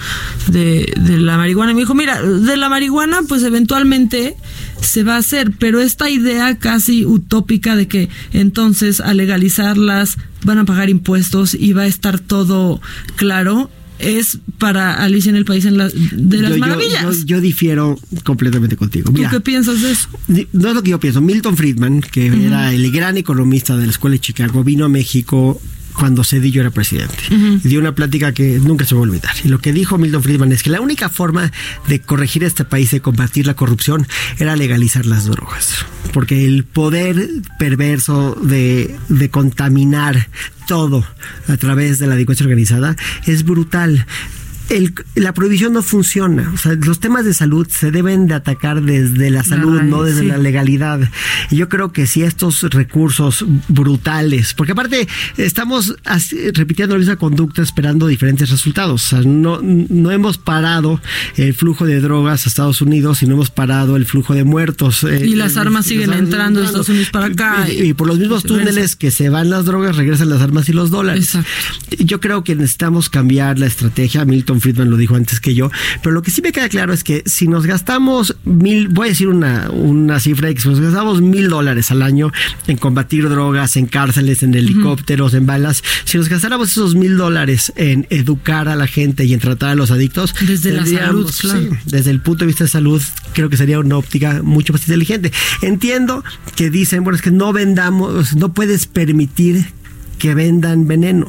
de, de la marihuana. Y me dijo, mira, de la marihuana, pues eventualmente se va a hacer, pero esta idea casi utópica de que entonces al legalizarlas van a pagar impuestos y va a estar todo claro es para Alicia en el País en la- de las
Yo-
Maravillas.
Yo, yo difiero completamente contigo.
¿Tú
Mira,
qué piensas de eso?
no es lo que yo pienso. Milton Friedman, que era el gran economista de la Escuela de Chicago, vino a México cuando Cedillo era presidente. Y dio una plática que nunca se va a olvidar. Y lo que dijo Milton Friedman es que la única forma de corregir este país, de combatir la corrupción, era legalizar las drogas. Porque el poder perverso de, de contaminar todo a través de la delincuencia organizada es brutal. El- la prohibición no funciona. O sea, los temas de salud se deben de atacar desde la salud, no desde
sí.
la legalidad. Y yo creo que si estos recursos brutales, porque aparte estamos así- repitiendo la misma conducta esperando diferentes resultados. O sea, no, no hemos parado el flujo de drogas a Estados Unidos y no hemos parado el flujo de muertos. eh,
Y las armas
las
siguen
armas
entrando de. Estados Unidos para acá.
Y, y por los mismos túneles que se van las drogas, regresan las armas y los dólares. Yo creo que necesitamos cambiar la estrategia. Milton Friedman lo dijo antes que yo. Pero lo que sí me queda claro es que si nos gastamos mil, voy a decir una, una cifra, que si nos gastamos mil dólares al año en combatir drogas, en cárceles, en helicópteros, en balas, si nos gastáramos esos mil dólares en educar a la gente y en tratar a los adictos,
Desde la salud, claro.
sí, desde el punto de vista de salud, creo que sería una óptica mucho más inteligente. Entiendo que dicen, bueno, es que no vendamos, no puedes permitir que vendan veneno,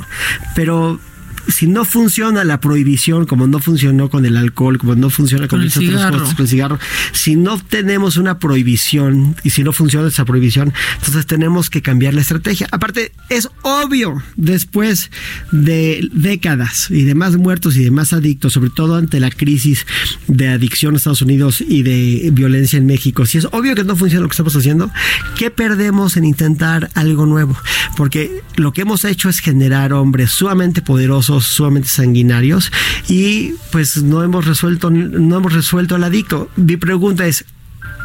pero si no funciona la prohibición, como no funcionó con el alcohol, como no funciona con,
Con el cigarro.
cosas, con el cigarro, si no tenemos una prohibición y si no funciona esa prohibición, entonces tenemos que cambiar la estrategia. Aparte, es obvio, después de décadas y de más muertos y de más adictos, sobre todo ante la crisis de adicción en Estados Unidos y de violencia en México, si es obvio que no funciona lo que estamos haciendo, ¿qué perdemos en intentar algo nuevo? Porque lo que hemos hecho es generar hombres sumamente poderosos, sumamente sanguinarios y pues no hemos resuelto no hemos resuelto el adicto. Mi pregunta es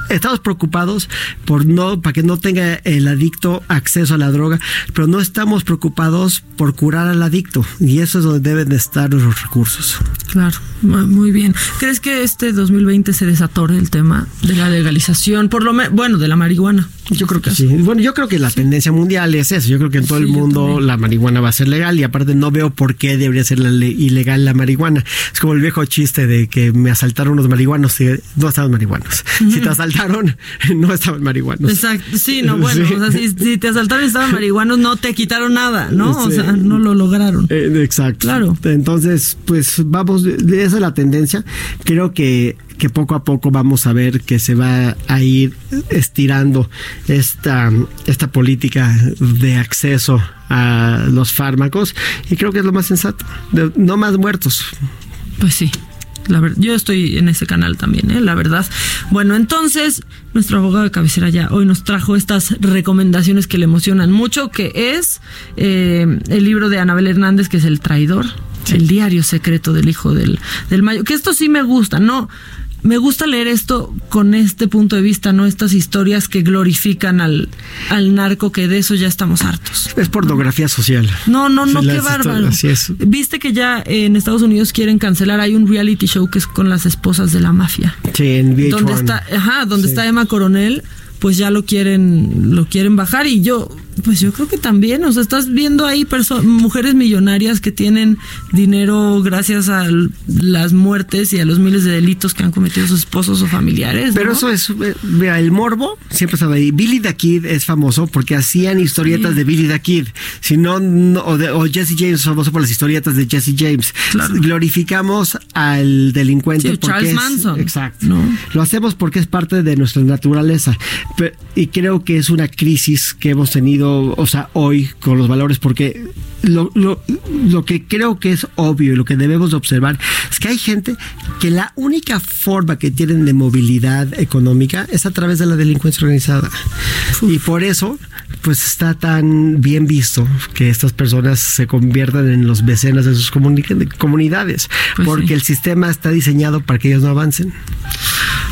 Estamos preocupados por no, para que no tenga el adicto acceso a la droga, pero no estamos preocupados por curar al adicto. Y eso es donde deben de estar los recursos.
Claro, mu- muy bien. ¿Crees que este 2020 se desatore el tema de la legalización, por lo menos, bueno, de la marihuana?
Yo creo que sí. Bueno, yo creo que la tendencia mundial es eso. Yo creo que en todo el mundo la marihuana va a ser legal y aparte no veo por qué debería ser la le- ilegal la marihuana. Es como el viejo chiste de que me asaltaron unos marihuanos y no estaban marihuanos. Si te asaltaron, no estaban marihuanos.
Exacto, sí, no, bueno,
Sí.
o sea, si, si te asaltaron y estaban marihuanos, no te quitaron nada, ¿no? O sea, no lo lograron.
Eh, exacto.
Claro.
Entonces, pues vamos, esa es la tendencia. Creo que, que poco a poco vamos a ver que se va a ir estirando esta, esta política de acceso a los fármacos y creo que es lo más sensato. De- no más muertos.
Pues sí. La ver- yo estoy en ese canal también, ¿eh? la verdad. Bueno, entonces, nuestro abogado de cabecera ya hoy nos trajo estas recomendaciones que le emocionan mucho, que es eh, el libro de Anabel Hernández, que es El Traidor, el diario secreto del hijo del, del Mayo. Que esto sí me gusta, ¿no? Me gusta leer esto con este punto de vista, ¿no? Estas historias que glorifican al, al narco, que de eso ya estamos hartos.
Es pornografía social.
No, no, no,
Sí,
qué bárbaro.
historias, así es.
Viste que ya en Estados Unidos quieren cancelar, hay un reality show que es con las esposas de la mafia.
Sí, en VH1.
donde está, ajá, donde
Sí.
está Emma Coronel, pues ya lo quieren, lo quieren bajar y yo, pues yo creo que también, o sea, estás viendo ahí mujeres millonarias que tienen dinero gracias a las muertes y a los miles de delitos que han cometido sus esposos o familiares.
Pero eso es, eh, mira, el morbo siempre estaba ahí. Billy the Kid es famoso porque hacían historietas de Billy the Kid. Si no, no- o, de- o Jesse James es famoso por las historietas de Jesse James. Glorificamos al delincuente.
Sí,
porque
Charles
es-
Manson.
Exacto.
No.
Lo hacemos porque es parte de nuestra naturaleza. Pe- y creo que es una crisis que hemos tenido, o sea, hoy con los valores, porque lo, lo, lo que creo que es obvio y lo que debemos de observar es que hay gente que la única forma que tienen de movilidad económica es a través de la delincuencia organizada. Y por eso, pues está tan bien visto que estas personas se conviertan en los mecenas de sus comuni- comunidades,
Pues
porque
sí.
el sistema está diseñado para que ellos no avancen.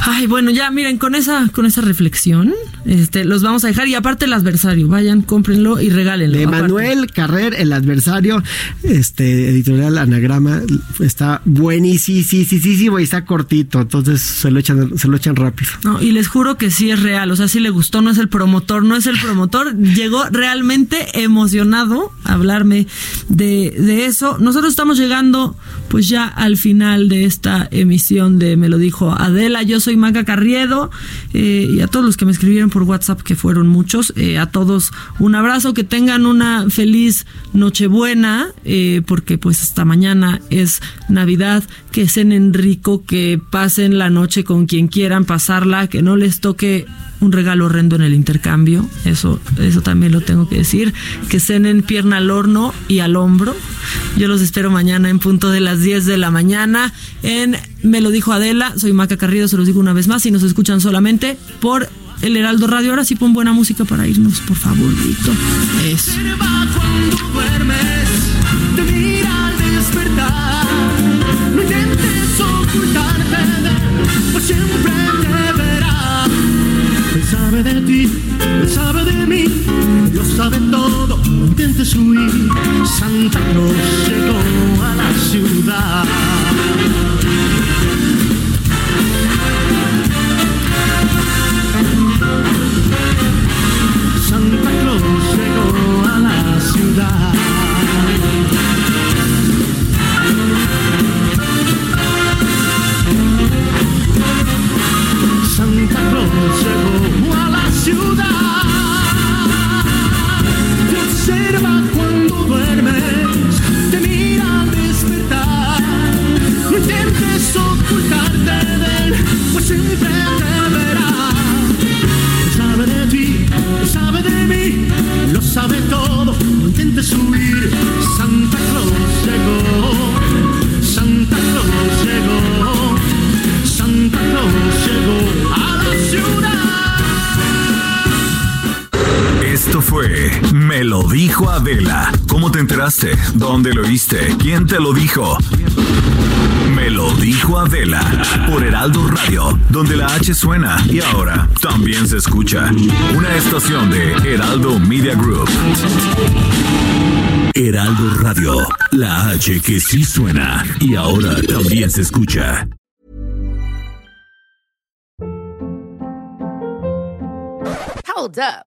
Ay, bueno, ya miren, con esa, con esa reflexión, este, los vamos a dejar y aparte el adversario, vayan, cómprenlo y regálenlo.
De
aparte.
Manuel Carrer, el adversario, este editorial Anagrama, está buenísimo y está cortito, entonces se lo echan, se lo echan rápido.
No, y les juro que sí es real, o sea, si le gustó, no es el promotor, no es el promotor, llegó realmente emocionado a hablarme de, de eso. Nosotros estamos llegando pues ya al final de esta emisión de Me lo dijo Adela, yo soy Maca Carriedo eh, y a todos los que me escribieron por WhatsApp, que fueron muchos, eh, a todos un abrazo, que tengan una feliz Nochebuena, eh, porque pues hasta mañana es Navidad, que cenen rico, que pasen la noche con quien quieran pasarla, que no les toque un regalo horrendo en el intercambio, eso, eso también lo tengo que decir, que cenen pierna al horno y al hombro. Yo los espero mañana en punto de las 10 de la mañana en Me lo dijo Adela, soy Maca Carrido, se los digo una vez más, y nos escuchan solamente por el Heraldo Radio. Ahora sí pon buena música para irnos, por favor, Vito. Eso.
Él, sabe de ti, él sabe de mí, lo sabe todo. No intentes huir. Santa Claus llegó a la ciudad. Intentes huir. Santa Claus llegó, Santa Claus llegó, Santa Claus llegó a la ciudad.
Esto fue Me lo dijo Adela. ¿Cómo te enteraste? ¿Dónde lo oíste? ¿Quién te lo dijo? Lo dijo Adela por Heraldo Radio, donde la H suena y ahora también se escucha. Una estación de Heraldo Media Group. Heraldo Radio, la H que sí suena y ahora también se escucha.
Hold up.